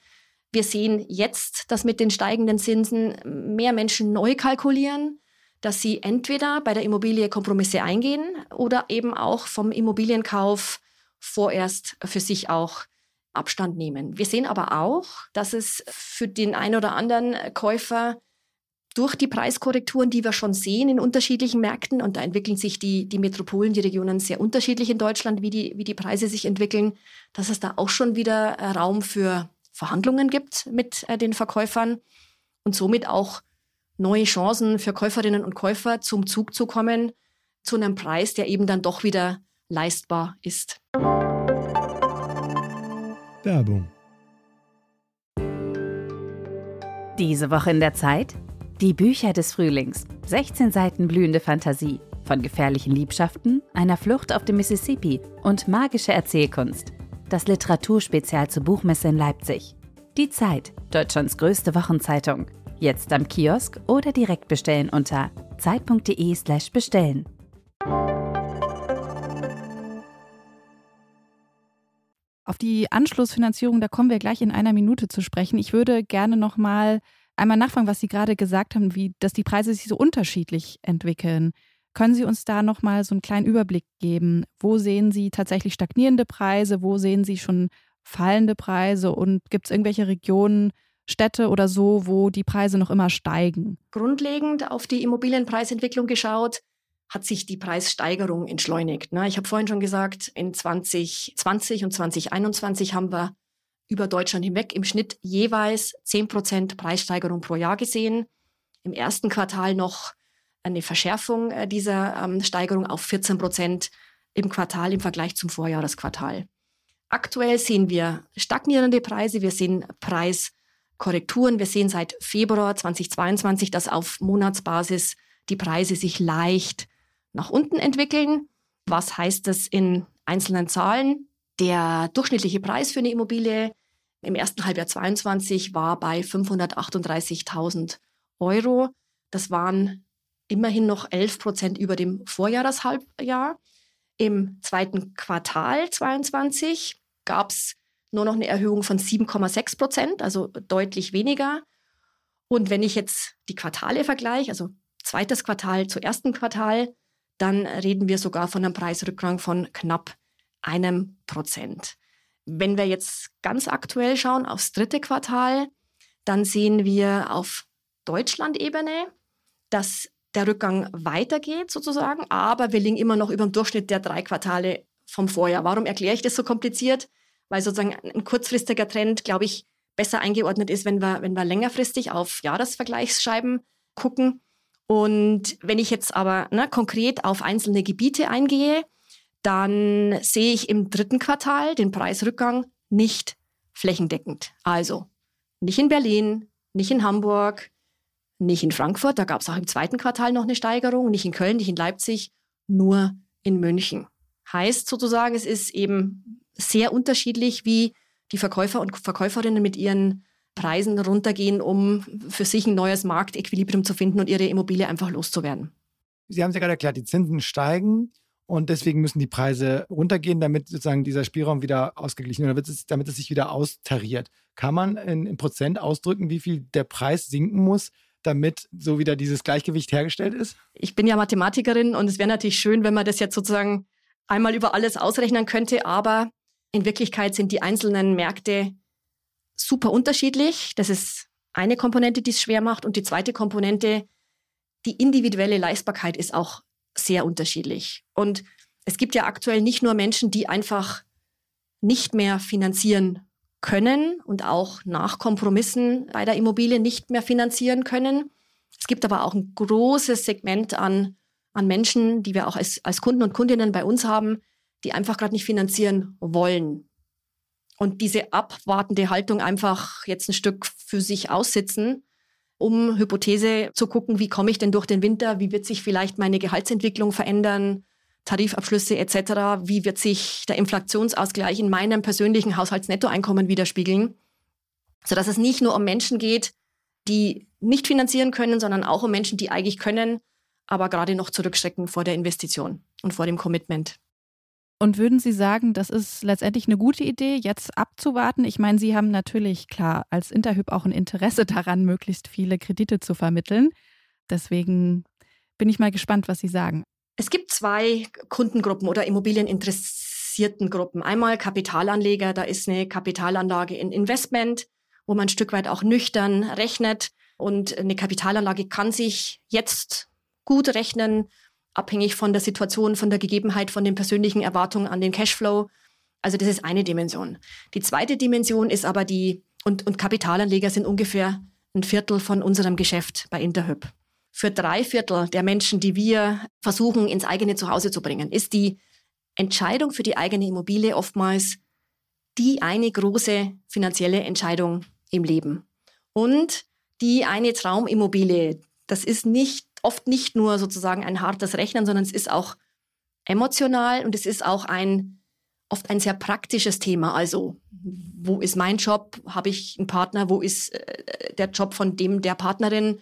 Wir sehen jetzt, dass mit den steigenden Zinsen mehr Menschen neu kalkulieren, dass sie entweder bei der Immobilie Kompromisse eingehen oder eben auch vom Immobilienkauf vorerst für sich auch Abstand nehmen. Wir sehen aber auch, dass es für den einen oder anderen Käufer durch die Preiskorrekturen, die wir schon sehen in unterschiedlichen Märkten, und da entwickeln sich die, die Metropolen, die Regionen sehr unterschiedlich in Deutschland, wie die, wie die Preise sich entwickeln, dass es da auch schon wieder Raum für Verhandlungen gibt mit äh, den Verkäufern und somit auch neue Chancen für Käuferinnen und Käufer zum Zug zu kommen, zu einem Preis, der eben dann doch wieder leistbar ist. Werbung. Diese Woche in der Zeit? Die Bücher des Frühlings. 16 Seiten blühende Fantasie. Von gefährlichen Liebschaften, einer Flucht auf dem Mississippi und magische Erzählkunst. Das Literaturspezial zur Buchmesse in Leipzig. Die Zeit, Deutschlands größte Wochenzeitung. Jetzt am Kiosk oder direkt bestellen unter zeit.de/slash bestellen. Auf die Anschlussfinanzierung, da kommen wir gleich in einer Minute zu sprechen. Ich würde gerne noch mal einmal nachfragen, was Sie gerade gesagt haben, wie, dass die Preise sich so unterschiedlich entwickeln. Können Sie uns da noch mal so einen kleinen Überblick geben? Wo sehen Sie tatsächlich stagnierende Preise? Wo sehen Sie schon fallende Preise? Und gibt es irgendwelche Regionen, Städte oder so, wo die Preise noch immer steigen? Grundlegend auf die Immobilienpreisentwicklung geschaut, hat sich die Preissteigerung entschleunigt. Ne? Ich habe vorhin schon gesagt, in 2020 und 2021 haben wir über Deutschland hinweg im Schnitt jeweils 10 Prozent Preissteigerung pro Jahr gesehen. Im ersten Quartal noch eine Verschärfung äh, dieser ähm, Steigerung auf 14 Prozent im Quartal im Vergleich zum Vorjahresquartal. Aktuell sehen wir stagnierende Preise, wir sehen Preiskorrekturen. Wir sehen seit Februar 2022, dass auf Monatsbasis die Preise sich leicht nach unten entwickeln. Was heißt das in einzelnen Zahlen? Der durchschnittliche Preis für eine Immobilie im ersten Halbjahr 22 war bei 538.000 Euro. Das waren immerhin noch 11 Prozent über dem Vorjahreshalbjahr. Im zweiten Quartal 22 gab es nur noch eine Erhöhung von 7,6 Prozent, also deutlich weniger. Und wenn ich jetzt die Quartale vergleiche, also zweites Quartal zu ersten Quartal, dann reden wir sogar von einem Preisrückgang von knapp einem Prozent. Wenn wir jetzt ganz aktuell schauen aufs dritte Quartal, dann sehen wir auf Deutschland-Ebene, dass der Rückgang weitergeht sozusagen, aber wir liegen immer noch über dem Durchschnitt der drei Quartale vom Vorjahr. Warum erkläre ich das so kompliziert? Weil sozusagen ein kurzfristiger Trend, glaube ich, besser eingeordnet ist, wenn wir, wenn wir längerfristig auf Jahresvergleichsscheiben gucken. Und wenn ich jetzt aber ne, konkret auf einzelne Gebiete eingehe, dann sehe ich im dritten Quartal den Preisrückgang nicht flächendeckend. Also nicht in Berlin, nicht in Hamburg, nicht in Frankfurt, da gab es auch im zweiten Quartal noch eine Steigerung, nicht in Köln, nicht in Leipzig, nur in München. Heißt sozusagen, es ist eben sehr unterschiedlich, wie die Verkäufer und Verkäuferinnen mit ihren Preisen runtergehen, um für sich ein neues Marktequilibrium zu finden und ihre Immobilie einfach loszuwerden. Sie haben es ja gerade erklärt, die Zinsen steigen und deswegen müssen die Preise runtergehen, damit sozusagen dieser Spielraum wieder ausgeglichen wird, damit es sich wieder austariert. Kann man in, in Prozent ausdrücken, wie viel der Preis sinken muss, damit so wieder dieses Gleichgewicht hergestellt ist? Ich bin ja Mathematikerin und es wäre natürlich schön, wenn man das jetzt sozusagen einmal über alles ausrechnen könnte, aber in Wirklichkeit sind die einzelnen Märkte super unterschiedlich. Das ist eine Komponente, die es schwer macht. Und die zweite Komponente, die individuelle Leistbarkeit ist auch sehr unterschiedlich. Und es gibt ja aktuell nicht nur Menschen, die einfach nicht mehr finanzieren können und auch nach Kompromissen bei der Immobilie nicht mehr finanzieren können. Es gibt aber auch ein großes Segment an, an Menschen, die wir auch als, als Kunden und Kundinnen bei uns haben, die einfach gerade nicht finanzieren wollen. Und diese abwartende Haltung einfach jetzt ein Stück für sich aussitzen, um Hypothese zu gucken, wie komme ich denn durch den Winter, wie wird sich vielleicht meine Gehaltsentwicklung verändern, Tarifabschlüsse etc., wie wird sich der Inflationsausgleich in meinem persönlichen Haushaltsnettoeinkommen widerspiegeln, sodass es nicht nur um Menschen geht, die nicht finanzieren können, sondern auch um Menschen, die eigentlich können, aber gerade noch zurückschrecken vor der Investition und vor dem Commitment. Und würden Sie sagen, das ist letztendlich eine gute Idee, jetzt abzuwarten? Ich meine, Sie haben natürlich, klar, als Interhyp auch ein Interesse daran, möglichst viele Kredite zu vermitteln. Deswegen bin ich mal gespannt, was Sie sagen. Es gibt zwei Kundengruppen oder Immobilieninteressierten Gruppen. Einmal Kapitalanleger, da ist eine Kapitalanlage in Investment, wo man ein Stück weit auch nüchtern rechnet. Und eine Kapitalanlage kann sich jetzt gut rechnen abhängig von der Situation, von der Gegebenheit, von den persönlichen Erwartungen an den Cashflow. Also das ist eine Dimension. Die zweite Dimension ist aber die, und, und Kapitalanleger sind ungefähr ein Viertel von unserem Geschäft bei Interhyp. Für drei Viertel der Menschen, die wir versuchen, ins eigene Zuhause zu bringen, ist die Entscheidung für die eigene Immobilie oftmals die eine große finanzielle Entscheidung im Leben. Und die eine Traumimmobilie, das ist nicht oft nicht nur sozusagen ein hartes Rechnen, sondern es ist auch emotional und es ist auch ein oft ein sehr praktisches Thema. Also, wo ist mein Job? Habe ich einen Partner? Wo ist äh, der Job von dem, der Partnerin?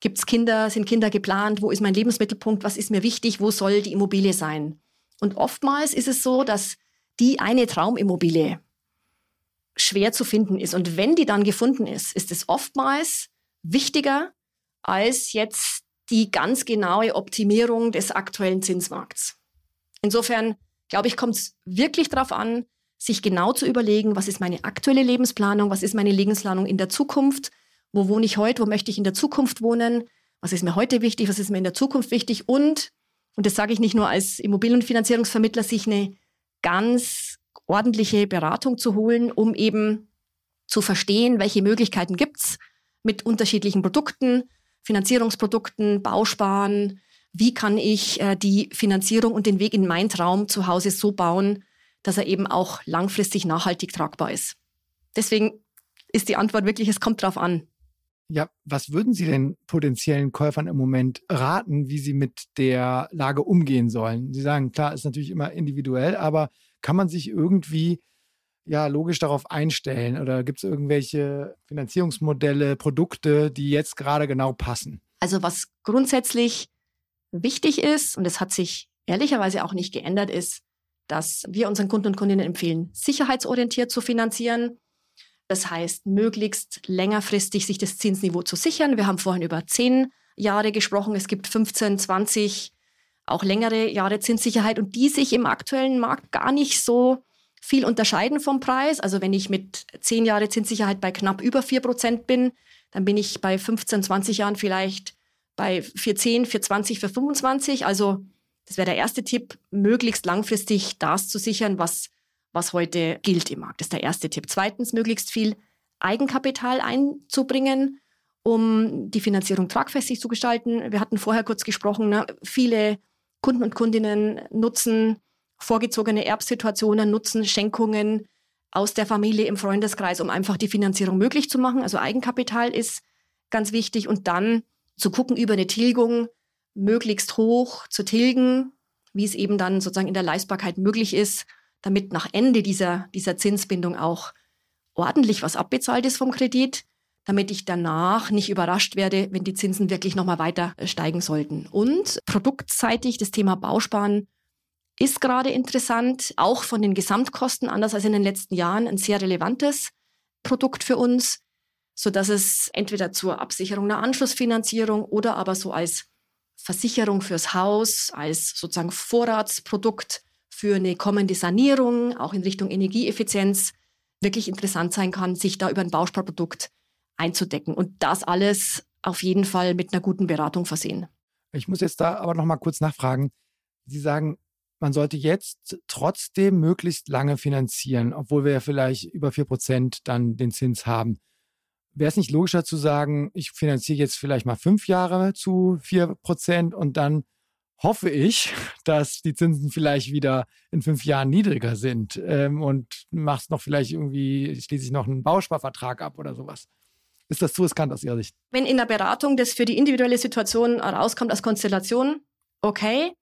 Gibt es Kinder? Sind Kinder geplant? Wo ist mein Lebensmittelpunkt? Was ist mir wichtig? Wo soll die Immobilie sein? Und oftmals ist es so, dass die eine Traumimmobilie schwer zu finden ist. Und wenn die dann gefunden ist, ist es oftmals wichtiger, als jetzt die ganz genaue Optimierung des aktuellen Zinsmarkts. Insofern, glaube ich, kommt es wirklich darauf an, sich genau zu überlegen, was ist meine aktuelle Lebensplanung, was ist meine Lebensplanung in der Zukunft, wo wohne ich heute, wo möchte ich in der Zukunft wohnen, was ist mir heute wichtig, was ist mir in der Zukunft wichtig und, und das sage ich nicht nur als Immobilienfinanzierungsvermittler, sich eine ganz ordentliche Beratung zu holen, um eben zu verstehen, welche Möglichkeiten gibt es mit unterschiedlichen Produkten, Finanzierungsprodukten, Bausparen. Wie kann ich äh, die Finanzierung und den Weg in mein Traum zu Hause so bauen, dass er eben auch langfristig nachhaltig tragbar ist? Deswegen ist die Antwort wirklich, es kommt drauf an. Ja, was würden Sie denn potenziellen Käufern im Moment raten, wie sie mit der Lage umgehen sollen? Sie sagen, klar, ist natürlich immer individuell, aber kann man sich irgendwie ja logisch darauf einstellen? Oder gibt es irgendwelche Finanzierungsmodelle, Produkte, die jetzt gerade genau passen? Also was grundsätzlich wichtig ist, und es hat sich ehrlicherweise auch nicht geändert, ist, dass wir unseren Kunden und Kundinnen empfehlen, sicherheitsorientiert zu finanzieren. Das heißt, möglichst längerfristig sich das Zinsniveau zu sichern. Wir haben vorhin über zehn Jahre gesprochen. Es gibt 15, 20, auch längere Jahre Zinssicherheit und die sich im aktuellen Markt gar nicht so viel unterscheiden vom Preis. Also wenn ich mit zehn Jahre Zinssicherheit bei knapp über vier Prozent bin, dann bin ich bei 15, 20 Jahren vielleicht bei 410, 420, 425. Also das wäre der erste Tipp, möglichst langfristig das zu sichern, was, was heute gilt im Markt. Das ist der erste Tipp. Zweitens, möglichst viel Eigenkapital einzubringen, um die Finanzierung tragfestig zu gestalten. Wir hatten vorher kurz gesprochen, ne? viele Kunden und Kundinnen nutzen vorgezogene Erbsituationen, nutzen Schenkungen aus der Familie im Freundeskreis, um einfach die Finanzierung möglich zu machen. Also Eigenkapital ist ganz wichtig und dann zu gucken über eine Tilgung, möglichst hoch zu tilgen, wie es eben dann sozusagen in der Leistbarkeit möglich ist, damit nach Ende dieser, dieser Zinsbindung auch ordentlich was abbezahlt ist vom Kredit, damit ich danach nicht überrascht werde, wenn die Zinsen wirklich nochmal weiter steigen sollten. Und produktseitig das Thema Bausparen ist gerade interessant, auch von den Gesamtkosten, anders als in den letzten Jahren, ein sehr relevantes Produkt für uns, so dass es entweder zur Absicherung einer Anschlussfinanzierung oder aber so als Versicherung fürs Haus, als sozusagen Vorratsprodukt für eine kommende Sanierung, auch in Richtung Energieeffizienz, wirklich interessant sein kann, sich da über ein Bausparprodukt einzudecken. Und das alles auf jeden Fall mit einer guten Beratung versehen. Ich muss jetzt da aber noch mal kurz nachfragen. Sie sagen, man sollte jetzt trotzdem möglichst lange finanzieren, obwohl wir ja vielleicht über 4% dann den Zins haben. Wäre es nicht logischer zu sagen, ich finanziere jetzt vielleicht mal fünf Jahre zu 4% und dann hoffe ich, dass die Zinsen vielleicht wieder in fünf Jahren niedriger sind ähm, und machst noch vielleicht irgendwie, schließe ich noch einen Bausparvertrag ab oder sowas. Ist das zu riskant aus Ihrer Sicht? Wenn in der Beratung das für die individuelle Situation rauskommt als Konstellation, okay.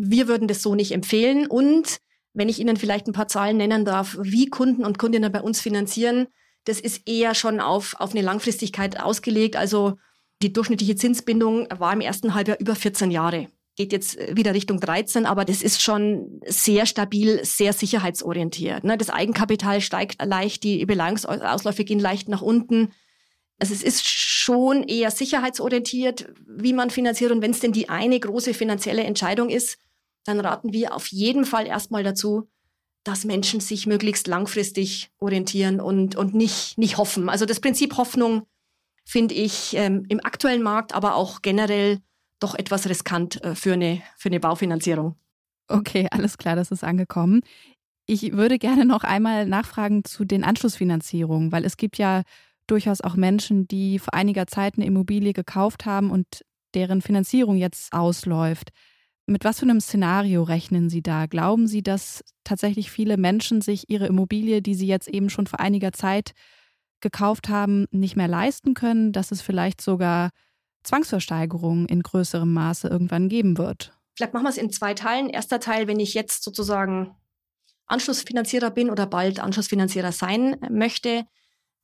Wir würden das so nicht empfehlen. Und wenn ich Ihnen vielleicht ein paar Zahlen nennen darf, wie Kunden und Kundinnen bei uns finanzieren, das ist eher schon auf, auf eine Langfristigkeit ausgelegt. Also die durchschnittliche Zinsbindung war im ersten Halbjahr über 14 Jahre. Geht jetzt wieder Richtung 13, aber das ist schon sehr stabil, sehr sicherheitsorientiert. Ne? Das Eigenkapital steigt leicht, die Beleihungsausläufe gehen leicht nach unten. Also es ist schon eher sicherheitsorientiert, wie man finanziert. Und wenn es denn die eine große finanzielle Entscheidung ist, dann raten wir auf jeden Fall erstmal dazu, dass Menschen sich möglichst langfristig orientieren und, und nicht, nicht hoffen. Also das Prinzip Hoffnung finde ich ähm, im aktuellen Markt, aber auch generell doch etwas riskant äh, für, eine, für eine Baufinanzierung. Okay, alles klar, das ist angekommen. Ich würde gerne noch einmal nachfragen zu den Anschlussfinanzierungen, weil es gibt ja durchaus auch Menschen, die vor einiger Zeit eine Immobilie gekauft haben und deren Finanzierung jetzt ausläuft. Mit was für einem Szenario rechnen Sie da? Glauben Sie, dass tatsächlich viele Menschen sich ihre Immobilie, die sie jetzt eben schon vor einiger Zeit gekauft haben, nicht mehr leisten können, dass es vielleicht sogar Zwangsversteigerungen in größerem Maße irgendwann geben wird? Vielleicht machen wir es in zwei Teilen. Erster Teil, wenn ich jetzt sozusagen Anschlussfinanzierer bin oder bald Anschlussfinanzierer sein möchte.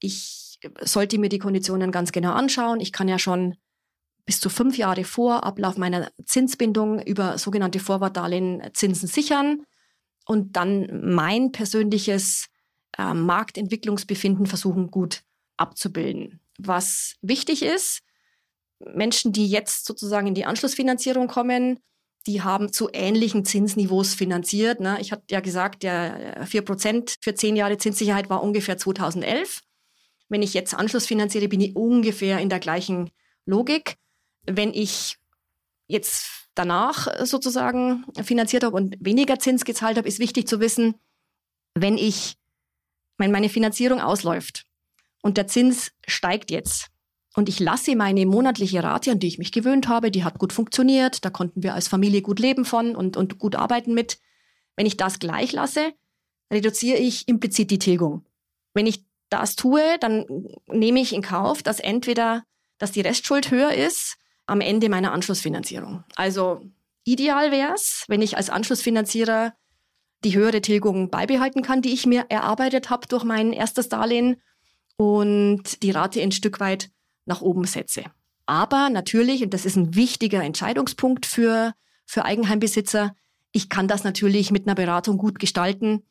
Ich sollte mir die Konditionen ganz genau anschauen. Ich kann ja schon bis zu fünf Jahre vor Ablauf meiner Zinsbindung über sogenannte Vorwartdarlehen Zinsen sichern und dann mein persönliches äh, Marktentwicklungsbefinden versuchen gut abzubilden. Was wichtig ist, Menschen, die jetzt sozusagen in die Anschlussfinanzierung kommen, die haben zu ähnlichen Zinsniveaus finanziert. Ne? Ich hatte ja gesagt, der 4% für zehn Jahre Zinssicherheit war ungefähr 2011. Wenn ich jetzt Anschluss finanziere, bin ich ungefähr in der gleichen Logik. Wenn ich jetzt danach sozusagen finanziert habe und weniger Zins gezahlt habe, ist wichtig zu wissen, wenn ich, wenn meine Finanzierung ausläuft und der Zins steigt jetzt und ich lasse meine monatliche Rate, an die ich mich gewöhnt habe, die hat gut funktioniert, da konnten wir als Familie gut leben von und, und gut arbeiten mit. Wenn ich das gleich lasse, reduziere ich implizit die Tilgung. Wenn ich das tue, dann nehme ich in Kauf, dass entweder, dass die Restschuld höher ist am Ende meiner Anschlussfinanzierung. Also ideal wäre es, wenn ich als Anschlussfinanzierer die höhere Tilgung beibehalten kann, die ich mir erarbeitet habe durch mein erstes Darlehen und die Rate ein Stück weit nach oben setze. Aber natürlich, und das ist ein wichtiger Entscheidungspunkt für, für Eigenheimbesitzer, ich kann das natürlich mit einer Beratung gut gestalten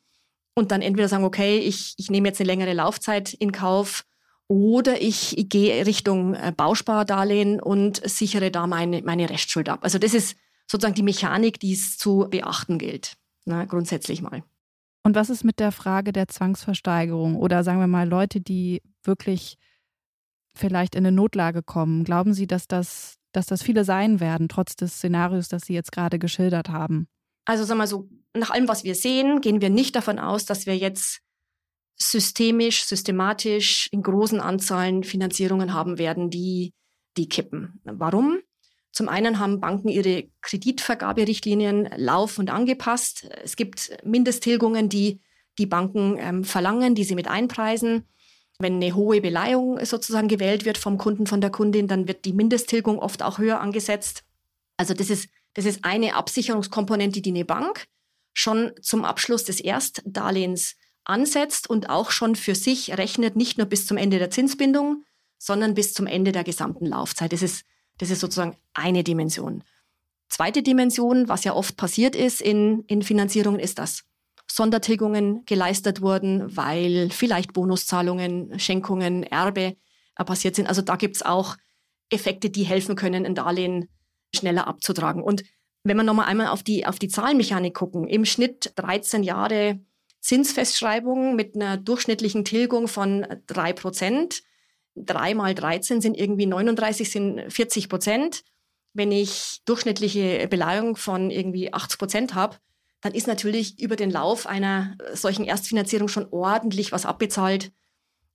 und dann entweder sagen, okay, ich, ich nehme jetzt eine längere Laufzeit in Kauf oder ich, ich gehe Richtung äh, Bauspardarlehen und sichere da meine, meine Restschuld ab. Also das ist sozusagen die Mechanik, die es zu beachten gilt, na, grundsätzlich mal. Und was ist mit der Frage der Zwangsversteigerung oder sagen wir mal Leute, die wirklich vielleicht in eine Notlage kommen? Glauben Sie, dass das, dass das viele sein werden, trotz des Szenarios, das Sie jetzt gerade geschildert haben? Also sagen wir so, nach allem, was wir sehen, gehen wir nicht davon aus, dass wir jetzt systemisch, systematisch in großen Anzahlen Finanzierungen haben werden, die, die kippen. Warum? Zum einen haben Banken ihre Kreditvergaberichtlinien laufend angepasst. Es gibt Mindesttilgungen, die die Banken ähm, verlangen, die sie mit einpreisen. Wenn eine hohe Beleihung sozusagen gewählt wird vom Kunden, von der Kundin, dann wird die Mindesttilgung oft auch höher angesetzt. Also das ist, das ist eine Absicherungskomponente, die eine Bank schon zum Abschluss des Erstdarlehens ansetzt und auch schon für sich rechnet, nicht nur bis zum Ende der Zinsbindung, sondern bis zum Ende der gesamten Laufzeit. Das ist das ist sozusagen eine Dimension. Zweite Dimension, was ja oft passiert ist in, in Finanzierungen, ist, dass Sondertilgungen geleistet wurden, weil vielleicht Bonuszahlungen, Schenkungen, Erbe äh, passiert sind. Also da gibt es auch Effekte, die helfen können, ein Darlehen schneller abzutragen. Und wenn wir nochmal einmal auf die, auf die Zahlenmechanik gucken, im Schnitt 13 Jahre Zinsfestschreibung mit einer durchschnittlichen Tilgung von 3 Prozent drei mal 13 sind irgendwie 39, sind 40 Prozent. Wenn ich durchschnittliche Beleihung von irgendwie 80 Prozent habe, dann ist natürlich über den Lauf einer solchen Erstfinanzierung schon ordentlich was abbezahlt,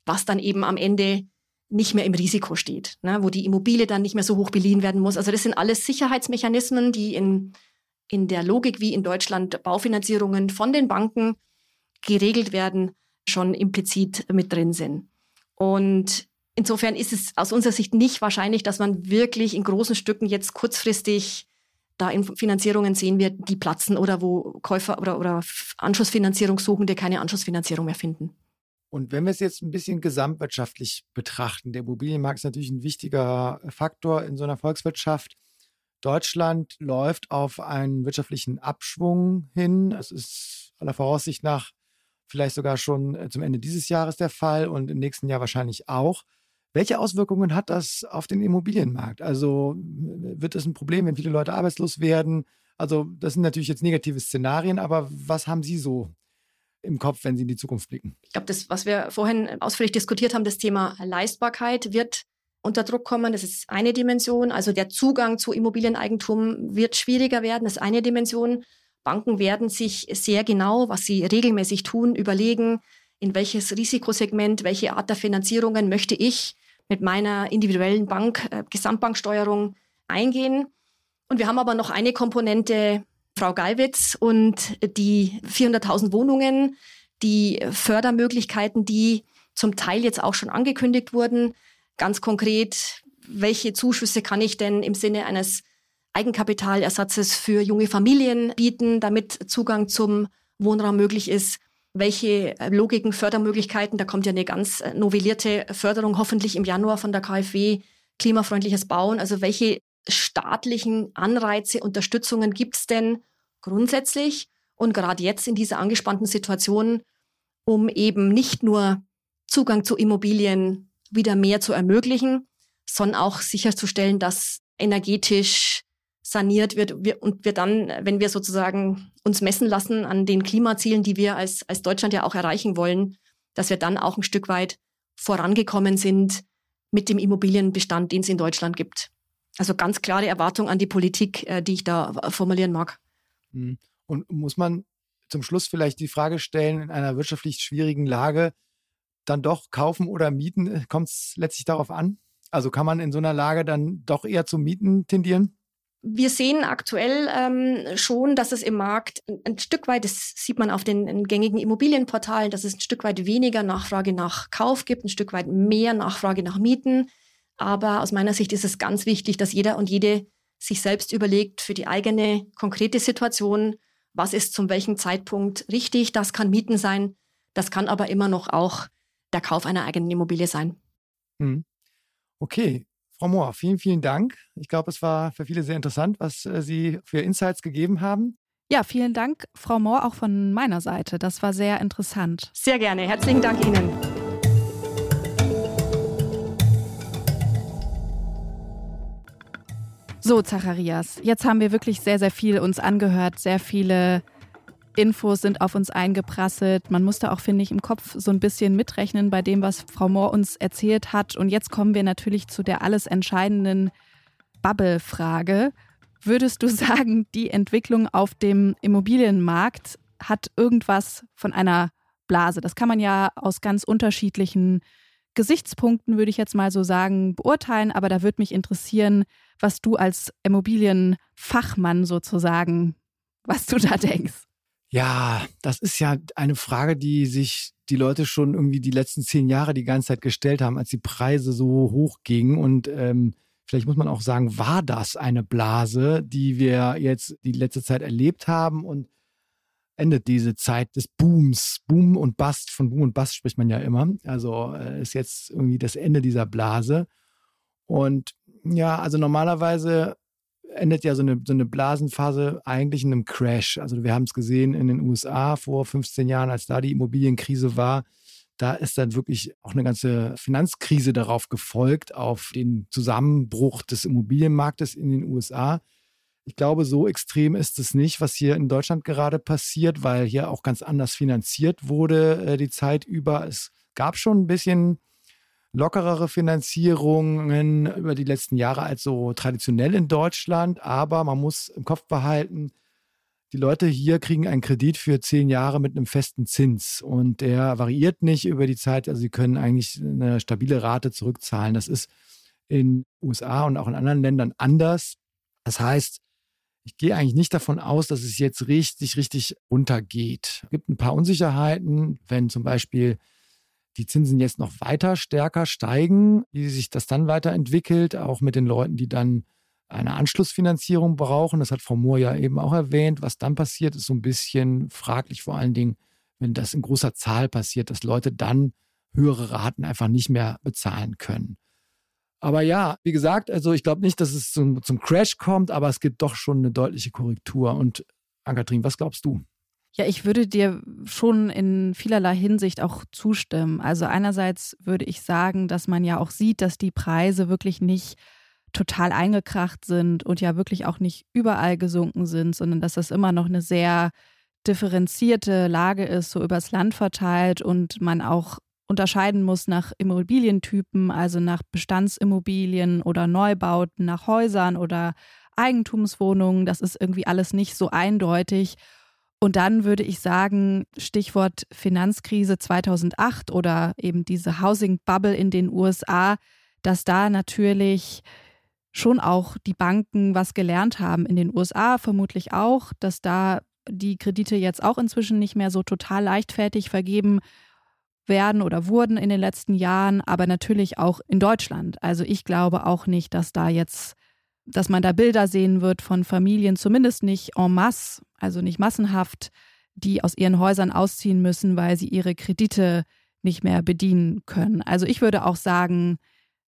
was dann eben am Ende nicht mehr im Risiko steht, ne, wo die Immobilie dann nicht mehr so hoch beliehen werden muss. Also das sind alles Sicherheitsmechanismen, die in, in der Logik wie in Deutschland Baufinanzierungen von den Banken geregelt werden, schon implizit mit drin sind. Und Insofern ist es aus unserer Sicht nicht wahrscheinlich, dass man wirklich in großen Stücken jetzt kurzfristig da in Finanzierungen sehen wird, die platzen oder wo Käufer oder, oder Anschlussfinanzierungssuchende keine Anschlussfinanzierung mehr finden. Und wenn wir es jetzt ein bisschen gesamtwirtschaftlich betrachten, der Immobilienmarkt ist natürlich ein wichtiger Faktor in so einer Volkswirtschaft. Deutschland läuft auf einen wirtschaftlichen Abschwung hin. Es ist aller Voraussicht nach vielleicht sogar schon äh, zum Ende dieses Jahres der Fall und im nächsten Jahr wahrscheinlich auch. Welche Auswirkungen hat das auf den Immobilienmarkt? Also wird es ein Problem, wenn viele Leute arbeitslos werden? Also das sind natürlich jetzt negative Szenarien, aber was haben Sie so im Kopf, wenn Sie in die Zukunft blicken? Ich glaube, das, was wir vorhin ausführlich diskutiert haben, das Thema Leistbarkeit wird unter Druck kommen. Das ist eine Dimension. Also der Zugang zu Immobilieneigentum wird schwieriger werden. Das ist eine Dimension. Banken werden sich sehr genau, was sie regelmäßig tun, überlegen, in welches Risikosegment, welche Art der Finanzierungen möchte ich mit meiner individuellen Bank, äh, Gesamtbanksteuerung eingehen. Und wir haben aber noch eine Komponente, Frau Gallwitz und die 400.000 Wohnungen, die Fördermöglichkeiten, die zum Teil jetzt auch schon angekündigt wurden. Ganz konkret, welche Zuschüsse kann ich denn im Sinne eines Eigenkapitalersatzes für junge Familien bieten, damit Zugang zum Wohnraum möglich ist? welche Logiken, Fördermöglichkeiten, da kommt ja eine ganz äh, novellierte Förderung hoffentlich im Januar von der KfW, klimafreundliches Bauen, also welche staatlichen Anreize, Unterstützungen gibt es denn grundsätzlich und gerade jetzt in dieser angespannten Situation, um eben nicht nur Zugang zu Immobilien wieder mehr zu ermöglichen, sondern auch sicherzustellen, dass energetisch saniert wird wir, und wir dann, wenn wir sozusagen uns messen lassen an den Klimazielen, die wir als, als Deutschland ja auch erreichen wollen, dass wir dann auch ein Stück weit vorangekommen sind mit dem Immobilienbestand, den es in Deutschland gibt. Also ganz klare Erwartung an die Politik, äh, die ich da formulieren mag. Hm. Und muss man zum Schluss vielleicht die Frage stellen, in einer wirtschaftlich schwierigen Lage dann doch kaufen oder mieten? Kommt es letztlich darauf an? Also kann man in so einer Lage dann doch eher zum Mieten tendieren? Wir sehen aktuell ähm, schon, dass es im Markt ein, Stück weit, das sieht man auf den gängigen Immobilienportalen, dass es ein Stück weit weniger Nachfrage nach Kauf gibt, ein Stück weit mehr Nachfrage nach Mieten. Aber aus meiner Sicht ist es ganz wichtig, dass jeder und jede sich selbst überlegt für die eigene konkrete Situation, was ist zum welchem Zeitpunkt richtig. Das kann Mieten sein, das kann aber immer noch auch der Kauf einer eigenen Immobilie sein. Hm. Okay, Frau Mohr, vielen, vielen Dank. Ich glaube, es war für viele sehr interessant, was äh, Sie für Insights gegeben haben. Ja, vielen Dank, Frau Mohr, auch von meiner Seite. Das war sehr interessant. Sehr gerne. Herzlichen Dank Ihnen. So, Zacharias, jetzt haben wir wirklich sehr, sehr viel uns angehört, sehr viele Infos sind auf uns eingeprasselt. Man musste auch, finde ich, im Kopf so ein bisschen mitrechnen bei dem, was Frau Mohr uns erzählt hat. Und jetzt kommen wir natürlich zu der alles entscheidenden Bubble-Frage. Würdest du sagen, die Entwicklung auf dem Immobilienmarkt hat irgendwas von einer Blase? Das kann man ja aus ganz unterschiedlichen Gesichtspunkten, würde ich jetzt mal so sagen, beurteilen. Aber da würde mich interessieren, was du als Immobilienfachmann sozusagen, was du da denkst. Ja, das ist ja eine Frage, die sich die Leute schon irgendwie die letzten zehn Jahre die ganze Zeit gestellt haben, als die Preise so hoch gingen. Und ähm, vielleicht muss man auch sagen, war das eine Blase, die wir jetzt die letzte Zeit erlebt haben und endet diese Zeit des Booms. Boom und Bust, von Boom und Bust spricht man ja immer. Also äh, ist jetzt irgendwie das Ende dieser Blase. Und ja, also normalerweise endet ja so eine, so eine Blasenphase eigentlich in einem Crash. Also wir haben es gesehen in den USA vor 15 Jahren, als da die Immobilienkrise war. Da ist dann wirklich auch eine ganze Finanzkrise darauf gefolgt, auf den Zusammenbruch des Immobilienmarktes in den USA. Ich glaube, so extrem ist es nicht, was hier in Deutschland gerade passiert, weil hier auch ganz anders finanziert wurde äh, die Zeit über. Es gab schon ein bisschen lockerere Finanzierungen über die letzten Jahre als so traditionell in Deutschland. Aber man muss im Kopf behalten, die Leute hier kriegen einen Kredit für zehn Jahre mit einem festen Zins und der variiert nicht über die Zeit. Also sie können eigentlich eine stabile Rate zurückzahlen. Das ist in USA und auch in anderen Ländern anders. Das heißt, ich gehe eigentlich nicht davon aus, dass es jetzt richtig, richtig runtergeht. Es gibt ein paar Unsicherheiten, wenn zum Beispiel die Zinsen jetzt noch weiter stärker steigen, wie sich das dann weiterentwickelt, auch mit den Leuten, die dann eine Anschlussfinanzierung brauchen. Das hat Frau Mohr ja eben auch erwähnt. Was dann passiert, ist so ein bisschen fraglich, vor allen Dingen, wenn das in großer Zahl passiert, dass Leute dann höhere Raten einfach nicht mehr bezahlen können. Aber ja, wie gesagt, also ich glaube nicht, dass es zum, zum Crash kommt, aber es gibt doch schon eine deutliche Korrektur. Und Ankatrin, was glaubst du? Ja, ich würde dir schon in vielerlei Hinsicht auch zustimmen. Also einerseits würde ich sagen, dass man ja auch sieht, dass die Preise wirklich nicht total eingekracht sind und ja wirklich auch nicht überall gesunken sind, sondern dass das immer noch eine sehr differenzierte Lage ist, so übers Land verteilt und man auch unterscheiden muss nach Immobilientypen, also nach Bestandsimmobilien oder Neubauten, nach Häusern oder Eigentumswohnungen. Das ist irgendwie alles nicht so eindeutig. Und dann würde ich sagen, Stichwort Finanzkrise 2008 oder eben diese Housing Bubble in den USA, dass da natürlich schon auch die Banken was gelernt haben. In den USA vermutlich auch, dass da die Kredite jetzt auch inzwischen nicht mehr so total leichtfertig vergeben werden oder wurden in den letzten Jahren, aber natürlich auch in Deutschland. Also ich glaube auch nicht, dass da jetzt dass man da Bilder sehen wird von Familien, zumindest nicht en masse, also nicht massenhaft, die aus ihren Häusern ausziehen müssen, weil sie ihre Kredite nicht mehr bedienen können. Also ich würde auch sagen,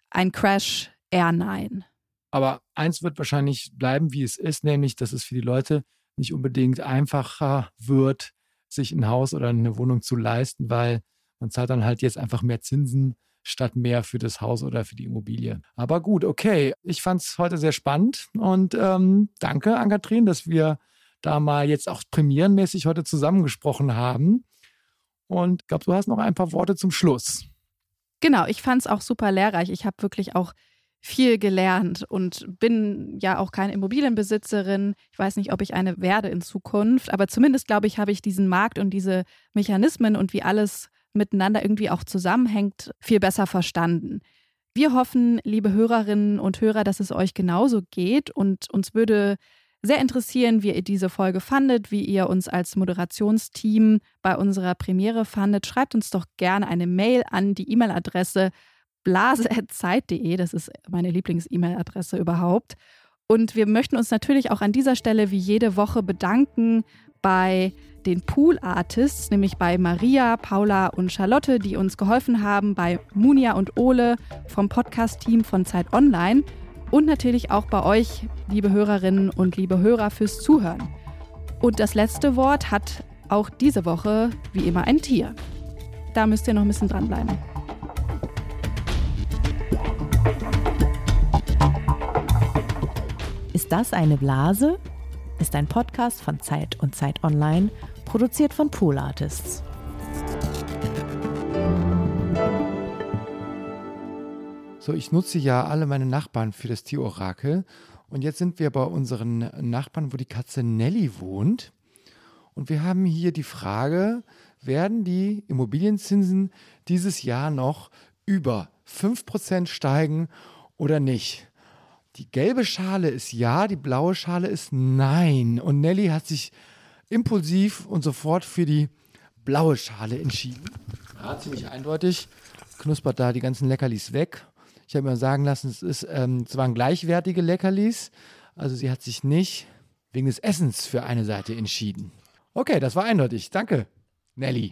ein Crash eher nein. Aber eins wird wahrscheinlich bleiben, wie es ist, nämlich, dass es für die Leute nicht unbedingt einfacher wird, sich ein Haus oder eine Wohnung zu leisten, weil man zahlt dann halt jetzt einfach mehr Zinsen statt mehr für das Haus oder für die Immobilie. Aber gut, okay. Ich fand es heute sehr spannend und ähm, danke an Kathrin, dass wir da mal jetzt auch premierenmäßig heute zusammengesprochen haben. Und ich glaube, du hast noch ein paar Worte zum Schluss. Genau, ich fand es auch super lehrreich. Ich habe wirklich auch viel gelernt und bin ja auch keine Immobilienbesitzerin. Ich weiß nicht, ob ich eine werde in Zukunft, aber zumindest glaube ich, habe ich diesen Markt und diese Mechanismen und wie alles miteinander irgendwie auch zusammenhängt, viel besser verstanden. Wir hoffen, liebe Hörerinnen und Hörer, dass es euch genauso geht und uns würde sehr interessieren, wie ihr diese Folge fandet, wie ihr uns als Moderationsteam bei unserer Premiere fandet. Schreibt uns doch gerne eine Mail an die E-Mail-Adresse blase.zeit.de. Das ist meine Lieblings-E-Mail-Adresse überhaupt. Und wir möchten uns natürlich auch an dieser Stelle wie jede Woche bedanken bei den Pool Artists, nämlich bei Maria, Paula und Charlotte, die uns geholfen haben, bei Munia und Ole vom Podcast-Team von Zeit Online und natürlich auch bei euch, liebe Hörerinnen und liebe Hörer, fürs Zuhören. Und das letzte Wort hat auch diese Woche wie immer ein Tier. Da müsst ihr noch ein bisschen dranbleiben. Ist das eine Blase? Ist ein Podcast von Zeit und Zeit Online, produziert von Pool Artists. So, ich nutze ja alle meine Nachbarn für das Tierorakel. Und jetzt sind wir bei unseren Nachbarn, wo die Katze Nelly wohnt. Und wir haben hier die Frage, werden die Immobilienzinsen dieses Jahr noch über 5% steigen oder nicht? Die gelbe Schale ist ja, die blaue Schale ist nein. Und Nelly hat sich impulsiv und sofort für die blaue Schale entschieden. Ja, ziemlich eindeutig. Knuspert da die ganzen Leckerlis weg. Ich habe mir sagen lassen, es, ist, ähm, es waren gleichwertige Leckerlis. Also sie hat sich nicht wegen des Essens für eine Seite entschieden. Okay, das war eindeutig. Danke, Nelly.